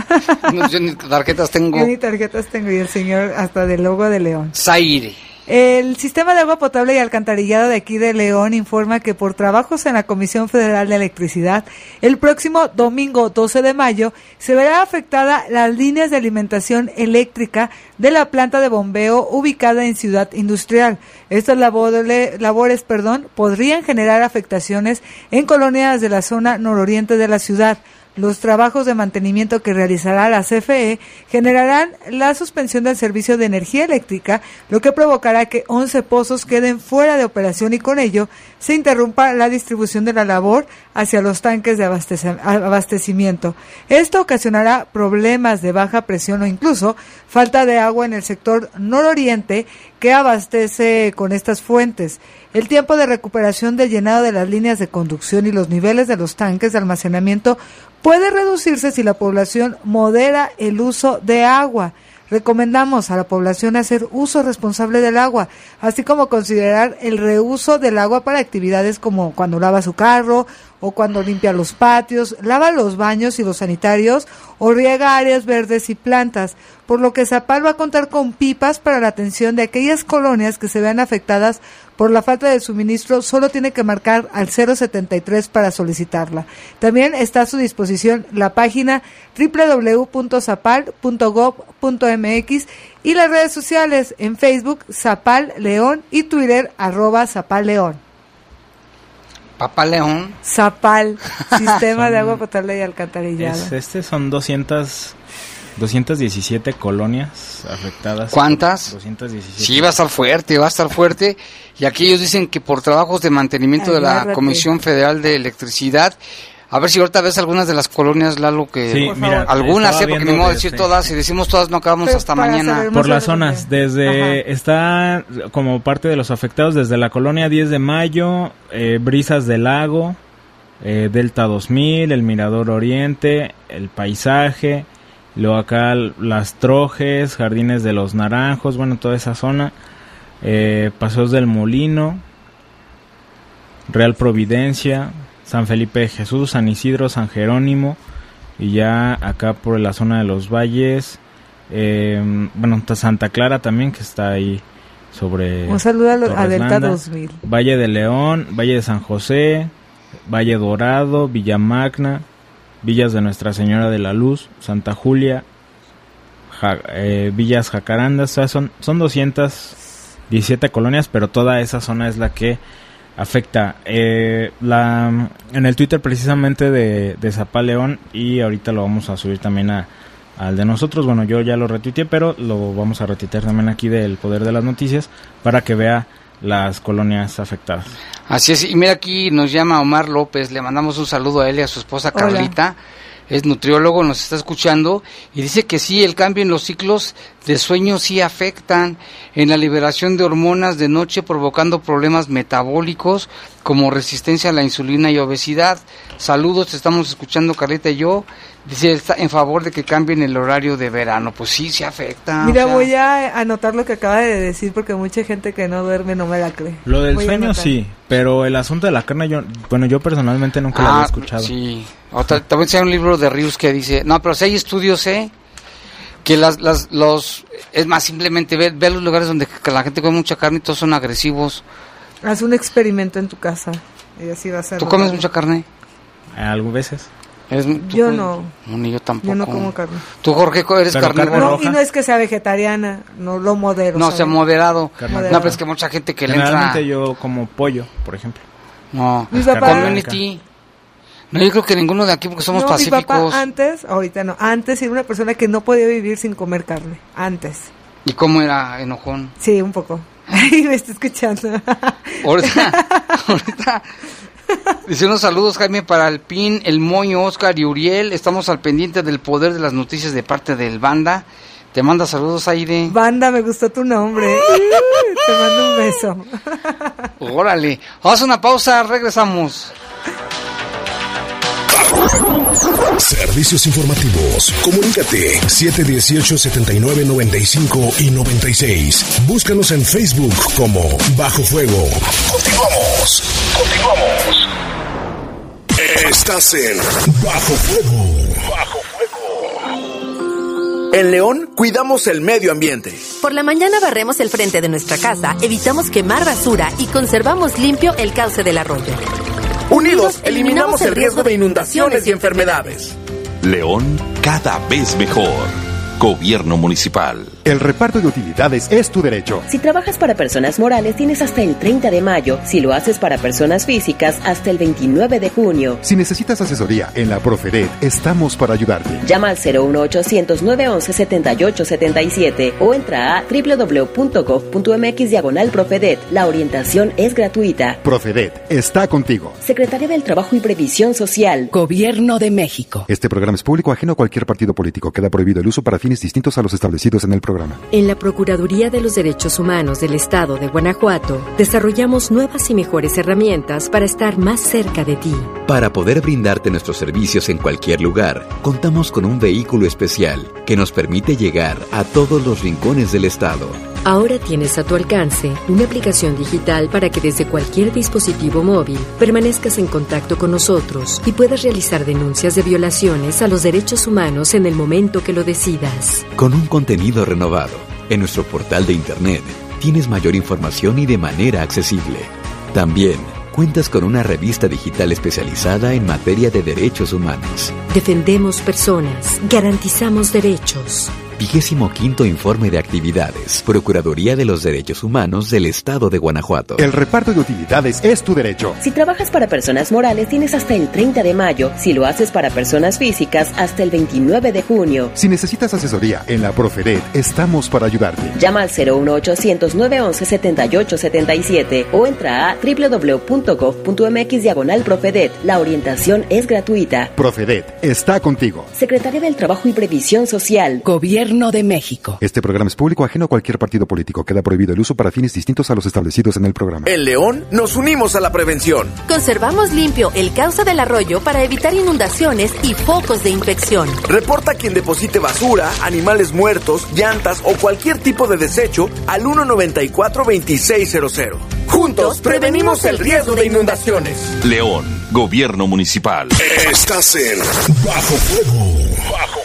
no, yo ni tarjetas tengo. Yo ni tarjetas tengo y el señor hasta del logo de León. Zaire. El sistema de agua potable y alcantarillado de aquí de León informa que por trabajos en la Comisión Federal de Electricidad, el próximo domingo 12 de mayo se verá afectada las líneas de alimentación eléctrica de la planta de bombeo ubicada en Ciudad Industrial. Estas labores, perdón, podrían generar afectaciones en colonias de la zona nororiente de la ciudad. Los trabajos de mantenimiento que realizará la CFE generarán la suspensión del servicio de energía eléctrica, lo que provocará que 11 pozos queden fuera de operación y con ello se interrumpa la distribución de la labor hacia los tanques de abastecimiento. Esto ocasionará problemas de baja presión o incluso falta de agua en el sector nororiente que abastece con estas fuentes. El tiempo de recuperación del llenado de las líneas de conducción y los niveles de los tanques de almacenamiento puede reducirse si la población modera el uso de agua. Recomendamos a la población hacer uso responsable del agua, así como considerar el reuso del agua para actividades como cuando lava su carro o cuando limpia los patios, lava los baños y los sanitarios o riega áreas verdes y plantas, por lo que Zapal va a contar con pipas para la atención de aquellas colonias que se vean afectadas por la falta de suministro, solo tiene que marcar al 073 para solicitarla. También está a su disposición la página www.zapal.gov.mx y las redes sociales en Facebook Zapal León y Twitter arroba Zapal León. Papá León. Zapal, Sistema de Agua Potable y Alcantarillado. Es- este son 200, 217 colonias afectadas. ¿Cuántas? 217. Sí, va a estar fuerte, va a estar fuerte. Y aquí ellos dicen que por trabajos de mantenimiento de la Agárrate. Comisión Federal de Electricidad, a ver si ahorita ves algunas de las colonias, Lalo, que... Sí, mira, algunas, ¿eh? Porque ni modo decir todas, si decimos todas no acabamos Pero hasta mañana. Por las zonas, desde está como parte de los afectados desde la colonia 10 de mayo, eh, Brisas del Lago, eh, Delta 2000, el Mirador Oriente, el Paisaje, luego acá las Trojes, Jardines de los Naranjos, bueno, toda esa zona, eh, Paseos del Molino, Real Providencia, San Felipe de Jesús, San Isidro, San Jerónimo, y ya acá por la zona de los valles, eh, bueno, está Santa Clara también, que está ahí sobre... Un saludo a, lo- a Torres Delta Landa, 2000. Valle de León, Valle de San José, Valle Dorado, Villa Magna, Villas de Nuestra Señora de la Luz, Santa Julia, eh, Villas Jacarandas, son, son 217 colonias, pero toda esa zona es la que afecta. Eh, la, en el Twitter precisamente de, de León y ahorita lo vamos a subir también a, al de nosotros. Bueno, yo ya lo retuiteé, pero lo vamos a retuitear también aquí del Poder de las Noticias para que vea las colonias afectadas. Así es, y mira aquí nos llama Omar López, le mandamos un saludo a él y a su esposa Hola. Carlita, es nutriólogo, nos está escuchando y dice que sí, el cambio en los ciclos de sueño sí afectan en la liberación de hormonas de noche provocando problemas metabólicos como resistencia a la insulina y obesidad. Saludos, te estamos escuchando Carlita y yo. Dice, está en favor de que cambien el horario de verano. Pues sí, se afecta. o Mira, sea, voy a anotar lo que acaba de decir porque mucha gente que no duerme no me la cree. Lo del Voy sueño sí, pero el asunto de la carne yo, bueno, yo personalmente nunca lo Ah, había escuchado. Sí. Otra, también hay un libro de Rius que dice, no, pero si hay estudios, ¿eh? Que las, las, los, es más, simplemente ver, ver los lugares donde la gente come mucha carne y todos son agresivos. Haz un experimento en tu casa y así va a ser. ¿Tú comes mucha carne? Algunas veces. Eres- Yo no. ni yo tampoco. Yo no como carne. ¿Tú, Jorge, eres carnívoro? No, y no es que sea vegetariana, no lo modero. No, ¿sabes? sea moderado. Carne No, pero es que mucha gente que le entra... yo como pollo, por ejemplo. No, Mi papá- community. No, yo creo que ninguno de aquí porque somos no, mi pacíficos. papá antes, ahorita no, antes era una persona que no podía vivir sin comer carne. Antes. ¿Y cómo era enojón? Sí, un poco. Ay, me está escuchando. Ahorita, ahorita. Dice unos saludos, Jaime, para el PIN, el Moño, Oscar y Uriel. Estamos al pendiente del poder de las noticias de parte del Banda. Te manda saludos, Aire. Banda, me gustó tu nombre. Te mando un beso. Órale. Vamos a una pausa, regresamos. Servicios informativos. Comunícate 718-7995 y 96. Búscanos en Facebook como Bajo Fuego. Continuamos. Continuamos. Estás en Bajo Fuego. Bajo En León cuidamos el medio ambiente. Por la mañana barremos el frente de nuestra casa, evitamos quemar basura y conservamos limpio el cauce del arroyo. Unidos eliminamos el riesgo de inundaciones y enfermedades. León cada vez mejor. Gobierno municipal. El reparto de utilidades es tu derecho. Si trabajas para personas morales, tienes hasta el 30 de mayo. Si lo haces para personas físicas, hasta el 29 de junio. Si necesitas asesoría en la Profedet, estamos para ayudarte. Llama al 01800 911 7877 o entra a www.gov.mx diagonal Profedet. La orientación es gratuita. Profedet está contigo. Secretaría del Trabajo y Previsión Social. Gobierno de México. Este programa es público ajeno a cualquier partido político. Queda prohibido el uso para fines distintos a los establecidos en el programa. Programa. En la Procuraduría de los Derechos Humanos del Estado de Guanajuato, desarrollamos nuevas y mejores herramientas para estar más cerca de ti. Para poder brindarte nuestros servicios en cualquier lugar, contamos con un vehículo especial que nos permite llegar a todos los rincones del Estado. Ahora tienes a tu alcance una aplicación digital para que desde cualquier dispositivo móvil permanezcas en contacto con nosotros y puedas realizar denuncias de violaciones a los derechos humanos en el momento que lo decidas. Con un contenido renovado, en nuestro portal de Internet tienes mayor información y de manera accesible. También cuentas con una revista digital especializada en materia de derechos humanos. Defendemos personas, garantizamos derechos. Vigésimo quinto informe de actividades. Procuraduría de los Derechos Humanos del Estado de Guanajuato. El reparto de utilidades es tu derecho. Si trabajas para personas morales, tienes hasta el 30 de mayo. Si lo haces para personas físicas, hasta el 29 de junio. Si necesitas asesoría en la Profedet, estamos para ayudarte. Llama al 01800 911 7877 o entra a www.gov.mx diagonal Profedet. La orientación es gratuita. Profedet está contigo. Secretaría del Trabajo y Previsión Social. Gobierno de México. Este programa es público ajeno a cualquier partido político. Queda prohibido el uso para fines distintos a los establecidos en el programa. En León nos unimos a la prevención. Conservamos limpio el cauce del arroyo para evitar inundaciones y focos de infección. Reporta quien deposite basura, animales muertos, llantas o cualquier tipo de desecho al 194-2600. Juntos prevenimos el riesgo de inundaciones. León, Gobierno Municipal. Estás en Bajo Fuego. Bajo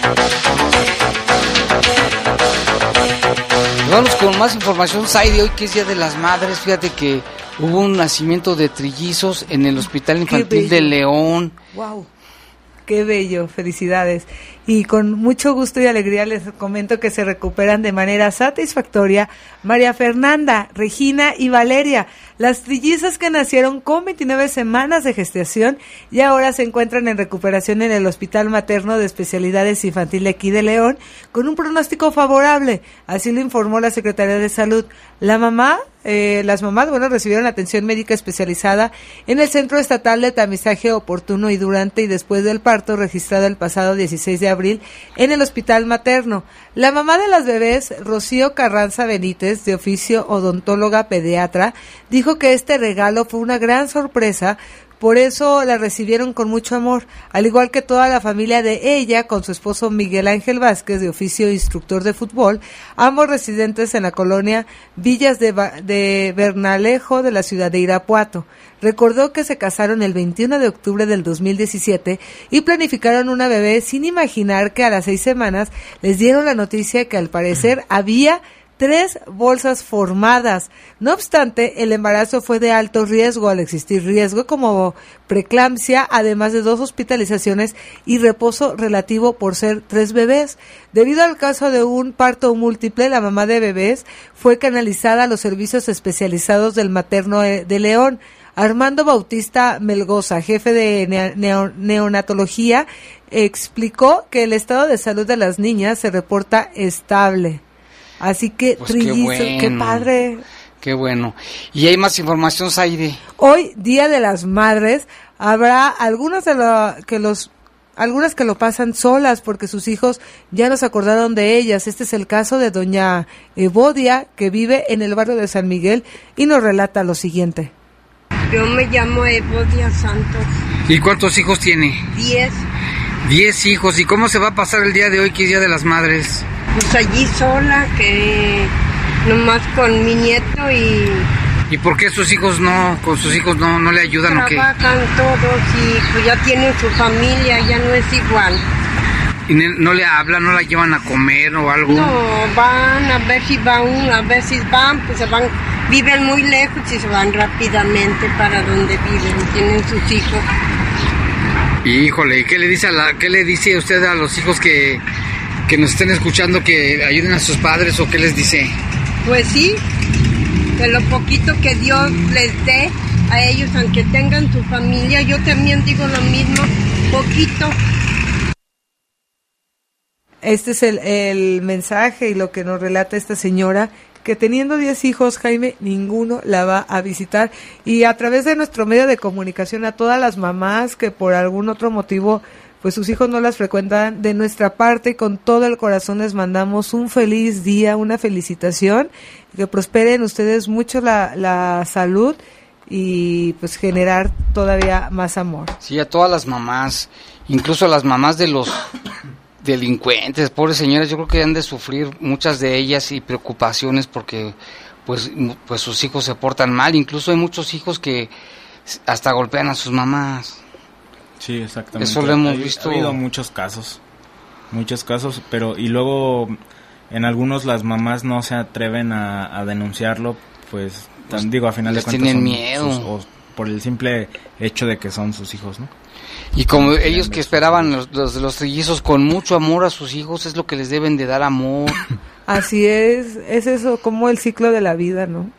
Vamos con más información, Saide, hoy que es Día de las Madres, fíjate que hubo un nacimiento de trillizos en el Hospital Infantil de León. Wow. Qué bello, felicidades. Y con mucho gusto y alegría les comento que se recuperan de manera satisfactoria María Fernanda, Regina y Valeria, las trillizas que nacieron con 29 semanas de gestación y ahora se encuentran en recuperación en el Hospital Materno de Especialidades Infantil de aquí de León con un pronóstico favorable. Así lo informó la Secretaría de Salud. La mamá, eh, las mamás, bueno, recibieron atención médica especializada en el Centro Estatal de Tamizaje Oportuno y durante y después del parto registrado el pasado 16 de abril en el Hospital Materno. La mamá de las bebés, Rocío Carranza Benítez, de oficio odontóloga pediatra, dijo que este regalo fue una gran sorpresa por eso la recibieron con mucho amor, al igual que toda la familia de ella, con su esposo Miguel Ángel Vázquez, de oficio instructor de fútbol, ambos residentes en la colonia Villas de, de Bernalejo de la ciudad de Irapuato. Recordó que se casaron el 21 de octubre del 2017 y planificaron una bebé sin imaginar que a las seis semanas les dieron la noticia que al parecer había tres bolsas formadas. No obstante, el embarazo fue de alto riesgo al existir riesgo como preeclampsia, además de dos hospitalizaciones y reposo relativo por ser tres bebés. Debido al caso de un parto múltiple, la mamá de bebés fue canalizada a los servicios especializados del materno de León. Armando Bautista Melgoza, jefe de neonatología, explicó que el estado de salud de las niñas se reporta estable. Así que Pues trillizo, qué padre. Qué bueno. Y hay más información, Saide. Hoy, Día de las Madres, habrá algunas de lo, que los algunas que lo pasan solas porque sus hijos ya nos acordaron de ellas. Este es el caso de doña Evodia, que vive en el barrio de San Miguel y nos relata lo siguiente. Yo me llamo Evodia Santos. ¿Y cuántos hijos tiene? Diez. Diez hijos. ¿Y cómo se va a pasar el día de hoy, que es Día de las Madres? Pues allí sola, que nomás con mi nieto y ¿Y por qué sus hijos no, con sus hijos no, no le ayudan o qué? trabajan todos y pues ya tienen su familia, ya no es igual. ¿Y no le hablan, no la llevan a comer o algo? No, van a ver si van, a ver si van, pues se van, viven muy lejos y se van rápidamente para donde viven, tienen sus hijos. Híjole, ¿y qué le dice a la, qué le dice usted a los hijos que, que nos estén escuchando que ayuden a sus padres o qué les dice? Pues sí, de lo poquito que Dios les dé, a ellos, aunque tengan su familia. Yo también digo lo mismo, poquito. Este es el, el mensaje y lo que nos relata esta señora que teniendo 10 hijos, Jaime, ninguno la va a visitar. Y a través de nuestro medio de comunicación a todas las mamás que por algún otro motivo pues sus hijos no las frecuentan, de nuestra parte con todo el corazón les mandamos un feliz día, una felicitación, que prosperen ustedes mucho la, la salud y pues generar todavía más amor. Sí, a todas las mamás, incluso a las mamás de los delincuentes, pobres señoras, yo creo que han de sufrir muchas de ellas y preocupaciones porque pues, pues sus hijos se portan mal, incluso hay muchos hijos que hasta golpean a sus mamás. Sí, exactamente. Eso lo hemos visto. Ha habido muchos casos, muchos casos, pero y luego en algunos las mamás no se atreven a, a denunciarlo, pues, Pues, digo, a final de cuentas tienen son miedo. sus- o por el simple hecho de que son sus hijos, ¿no? Y como ellos que esperaban los, los, los trillizos con mucho amor a sus hijos, es lo que les deben de dar amor. Así es, es eso como el ciclo de la vida, ¿no?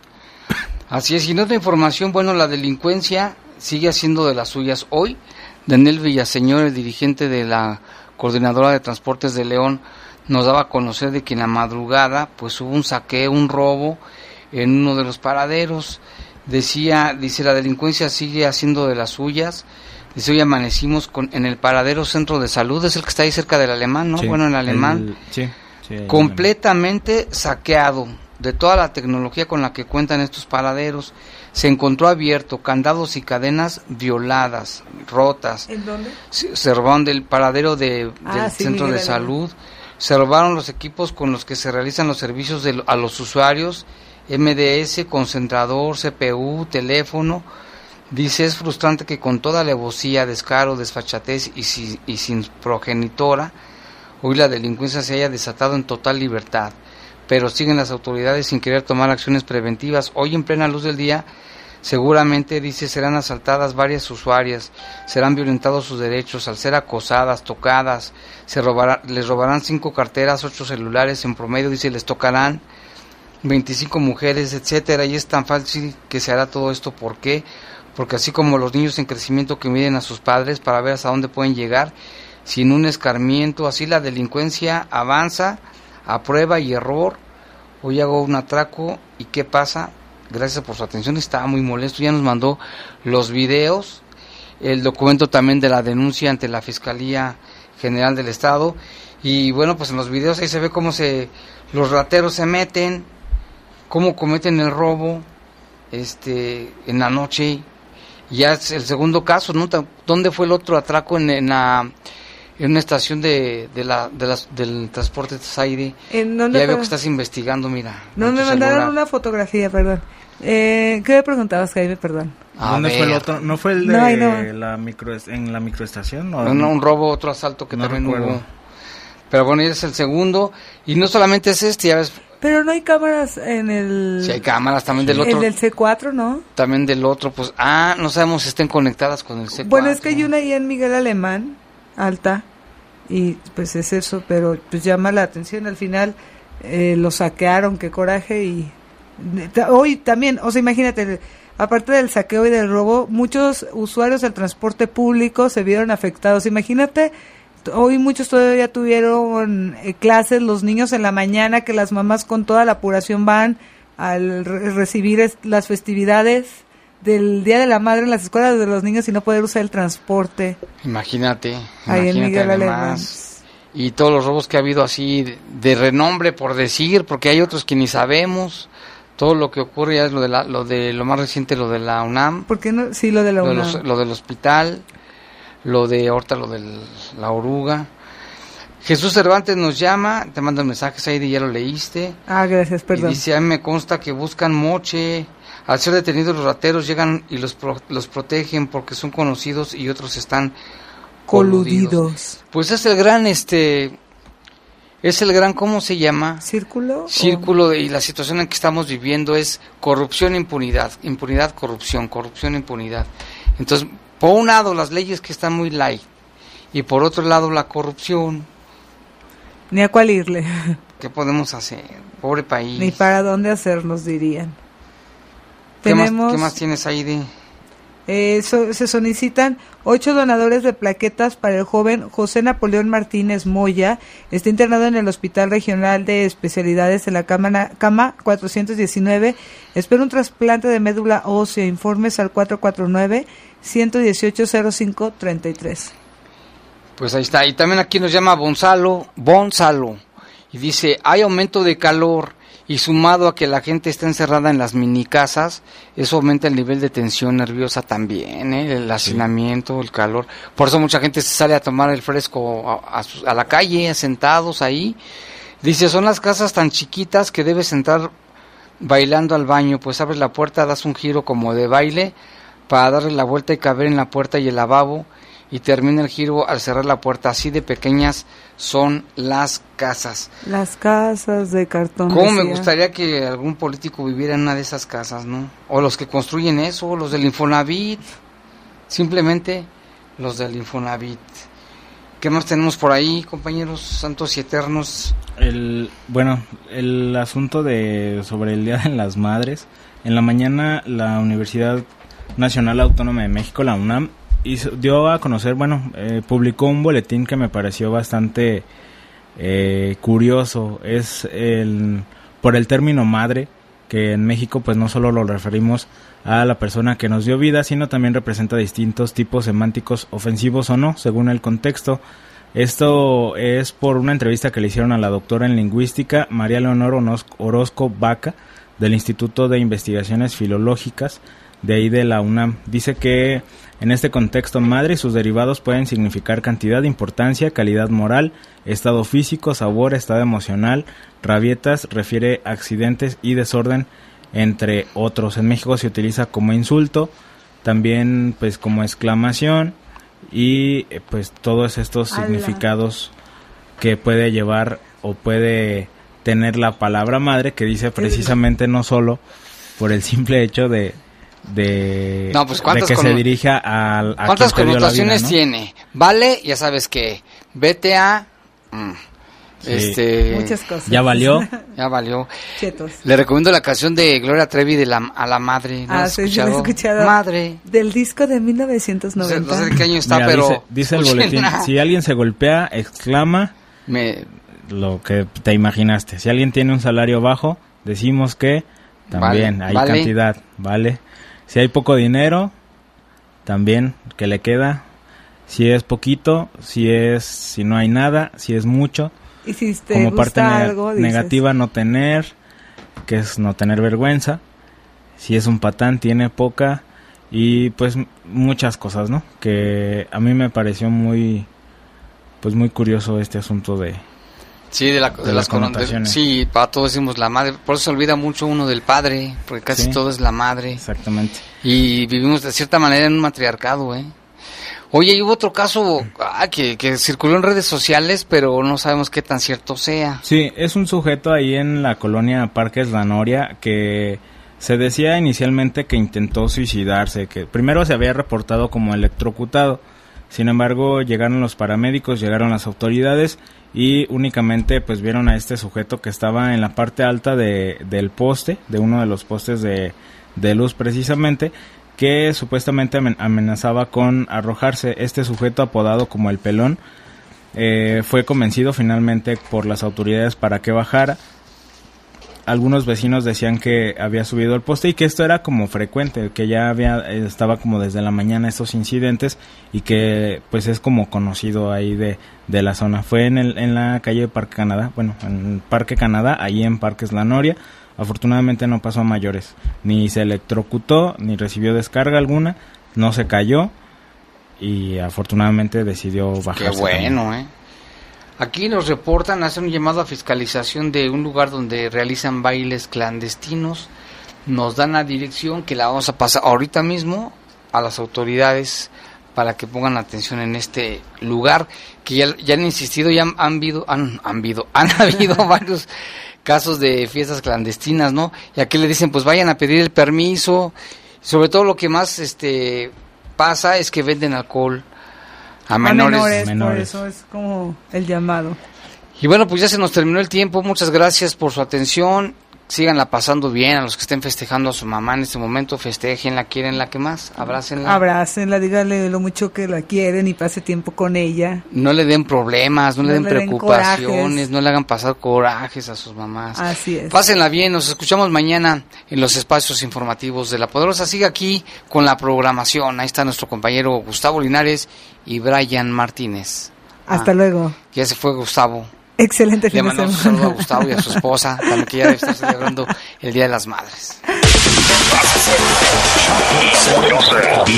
Así es, y en otra información, bueno, la delincuencia sigue haciendo de las suyas. Hoy, Daniel Villaseñor, el dirigente de la Coordinadora de Transportes de León, nos daba a conocer de que en la madrugada, pues hubo un saqueo, un robo en uno de los paraderos. Decía, dice, la delincuencia sigue haciendo de las suyas. Dice, hoy amanecimos con, en el paradero centro de salud, es el que está ahí cerca del alemán, ¿no? Sí, bueno, el alemán el- sí, sí, el completamente saqueado de toda la tecnología con la que cuentan estos paraderos. Se encontró abierto, candados y cadenas violadas, rotas. ¿En dónde? Se, robaron del paradero de, del Ah, sí, centro de salud. Se robaron los equipos con los que se realizan los servicios de, a los usuarios, MDS, concentrador, CPU, teléfono. Dice, es frustrante que con toda alevosía, descaro, desfachatez y, si- y sin progenitora, hoy la delincuencia se haya desatado en total libertad, pero siguen las autoridades sin querer tomar acciones preventivas. Hoy en plena luz del día, seguramente dice serán asaltadas varias usuarias, serán violentados sus derechos al ser acosadas, tocadas, se robará- les robarán cinco carteras, ocho celulares en promedio, dice les tocarán 25 mujeres, etcétera, y es tan fácil que se hará todo esto, ¿por qué? Porque así como los niños en crecimiento que miden a sus padres para ver hasta dónde pueden llegar, sin un escarmiento, así la delincuencia avanza a prueba y error. Hoy hago un atraco y ¿qué pasa? Gracias por su atención, estaba muy molesto, ya nos mandó los videos, el documento también de la denuncia ante la Fiscalía General del Estado y bueno, pues en los videos ahí se ve cómo se los rateros se meten, cómo cometen el robo este en la noche ya es el segundo caso ¿no? ¿dónde fue el otro atraco en, en la en una estación de, de la, de las- del transporte de Zaire ¿En dónde ya veo que estás investigando mira No, en me mandaron celular. una fotografía, perdón. Eh, ¿Qué me preguntabas, Jaime? Perdón. A ¿Dónde fue el ver. otro? ¿No fue el de No, no. la micro, en la microestación? ¿no? un, un robo otro asalto que No también recuerdo. hubo pero bueno ya es el segundo y no solamente es este ya ves Pero no hay cámaras en el... si hay cámaras también del El otro del C4, ¿no? también del otro pues ah no sabemos si estén conectadas con el C4 Bueno, es que hay una ahí en Miguel Alemán, alta, y pues es eso, pero pues llama la atención. Al final eh, lo saquearon, qué coraje, y hoy también, o sea, imagínate, aparte del saqueo y del robo, muchos usuarios del transporte público se vieron afectados. Imagínate, hoy muchos todavía tuvieron eh, clases, los niños en la mañana, que las mamás con toda la apuración van al re- recibir las festividades del Día de la Madre en las escuelas de los niños y no poder usar el transporte. Imagínate, Ahí en imagínate Miguel además. Y todos los robos que ha habido así de, de renombre por decir, porque hay otros que ni sabemos. Todo lo que ocurre ya es lo de la, lo de lo más reciente, lo de la UNAM, ¿Por qué no? Sí, lo de la lo, de UNAM. los- lo del hospital, lo de ahorita lo de la oruga. Jesús Cervantes nos llama, te manda mensajes ahí, ya lo leíste. Ah, gracias, perdón. Y dice, a mí me consta que buscan moche. Al ser detenidos los rateros llegan y los, pro- los protegen porque son conocidos y otros están Coludidos. Pues es el gran, este, es el gran, ¿cómo se llama? ¿Círculo? Círculo de- y la situación en que estamos viviendo es corrupción, impunidad, impunidad, corrupción, corrupción, impunidad. Entonces, por un lado las leyes que están muy light y por otro lado la corrupción. Ni a cuál irle. ¿Qué podemos hacer? Pobre país. Ni para dónde hacernos, dirían. ¿Qué, más, Tenemos qué más tienes ahí de...? Eh, se solicitan ocho donadores de plaquetas para el joven José Napoleón Martínez Moya. Está internado en el Hospital Regional de Especialidades de la Cama, Cama 419. Espera un trasplante de médula ósea. Informes al 449-118-0533. Pues ahí está. Y también aquí nos llama Gonzalo, Gonzalo. Y dice, hay aumento de calor y sumado a que la gente está encerrada en las mini casas, eso aumenta el nivel de tensión nerviosa también, ¿eh? el hacinamiento, el calor. Por eso mucha gente se sale a tomar el fresco a, a, la calle, sentados ahí. Dice, son las casas tan chiquitas que debes entrar bailando al baño, pues abres la puerta, das un giro como de baile para darle la vuelta y caber en la puerta y el lavabo y termina el giro al cerrar la puerta. Así de pequeñas son las casas. Las casas de cartón. ¿Cómo me gustaría que algún político viviera en una de esas casas, no? O los que construyen eso, los del Infonavit. Simplemente los del Infonavit. ¿Qué más tenemos por ahí, compañeros santos y eternos? El, bueno, el asunto de sobre el Día de las Madres. En la mañana la Universidad Nacional Autónoma de México, la UNAM, dio a conocer, bueno, eh, publicó un boletín que me pareció bastante eh, curioso. Es el, por el término madre, que en México pues no solo lo referimos a la persona que nos dio vida, sino también representa distintos tipos semánticos ofensivos o no, según el contexto. Esto es por una entrevista que le hicieron a la doctora en lingüística María Leonor Orozco Vaca del Instituto de Investigaciones Filológicas de ahí de la UNAM. Dice que en este contexto madre sus derivados pueden significar cantidad, importancia, calidad moral, estado físico, sabor, estado emocional, rabietas, refiere accidentes y desorden, entre otros. En México se utiliza como insulto, también pues como exclamación y eh, pues todos estos significados que puede llevar o puede tener la palabra madre que dice precisamente no solo por el simple hecho de, de, no, pues que se dirija al a ¿Cuántas connotaciones tiene? Vale, ya sabes que vete a... Mm, este, Muchas cosas. Ya valió. Ya valió. Le recomiendo la canción de Gloria Trevi de la, a la madre. ¿No ah, sí, escuchado? Madre. Del disco de 1990. No sé, de qué año está, pero... Dice, el boletín, si alguien se golpea, exclama Me... lo que te imaginaste. Si alguien tiene un salario bajo, decimos que también hay cantidad, ¿vale? Si hay poco dinero, también que le queda. Si es poquito, si es si no hay nada, si es mucho. Y si como parte negativa no tener, que es no tener vergüenza. Si es un patán tiene poca y pues muchas cosas, ¿no? Que a mí me pareció muy pues muy curioso este asunto de Sí, de, las connotaciones. Sí, para todos decimos la madre. Por eso se olvida mucho uno del padre, porque casi todo es la madre. Exactamente. Y vivimos de cierta manera en un matriarcado, ¿eh? Oye, y hubo otro caso ah, que, que circuló en redes sociales, pero no sabemos qué tan cierto sea. Sí, es un sujeto ahí en la colonia Parques La Noria que se decía inicialmente que intentó suicidarse, que primero se había reportado como electrocutado. Sin embargo, llegaron los paramédicos, llegaron las autoridades y únicamente pues vieron a este sujeto que estaba en la parte alta de, del poste, de uno de los postes de, de luz precisamente, que supuestamente amenazaba con arrojarse. Este sujeto apodado como el pelón eh, fue convencido finalmente por las autoridades para que bajara algunos vecinos decían que había subido el poste y que esto era como frecuente, que ya había estaba como desde la mañana estos incidentes y que pues es como conocido ahí de, de la zona. Fue en, el, en la calle Parque Canadá, bueno, en Parque Canadá, ahí en Parques La Noria. Afortunadamente no pasó a mayores, ni se electrocutó, ni recibió descarga alguna, no se cayó y afortunadamente decidió bajarse. Qué bueno, ¿eh? Aquí nos reportan, hacen un llamado a fiscalización de un lugar donde realizan bailes clandestinos. Nos dan la dirección que la vamos a pasar ahorita mismo a las autoridades para que pongan atención en este lugar que ya, han insistido, ya han, habido, han, han, habido, han habido varios casos de fiestas clandestinas, ¿no? Y aquí le dicen, pues vayan a pedir el permiso. Sobre todo lo que más este pasa es que venden alcohol a menores. Por eso es como el llamado. Y bueno, pues ya se nos terminó el tiempo. Muchas gracias por su atención. Síganla pasando bien, a los que estén festejando a su mamá en este momento, festejenla, la que más, abrácenla. Abrácenla, díganle lo mucho que la quieren y pase tiempo con ella. No le den problemas, no, le den preocupaciones, no le hagan pasar corajes a sus mamás. Así es. Pásenla bien, nos escuchamos mañana en los espacios informativos de La Poderosa. Siga aquí con la programación, ahí está nuestro compañero Gustavo Linares y Brian Martínez. Hasta ah, luego. Ya se fue Gustavo. Excelente fin Le mandamos un saludo a Gustavo y a su esposa, también que ya debe estar celebrando el Día de las Madres.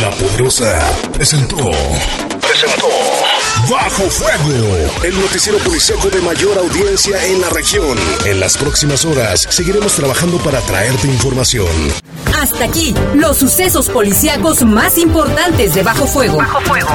La Poderosa presentó. Presentó. Bajo Fuego, el noticiero policíaco de mayor audiencia en la región. En las próximas horas seguiremos trabajando para traerte información. Hasta aquí, los sucesos policíacos más importantes de Bajo Fuego. Bajo Fuego.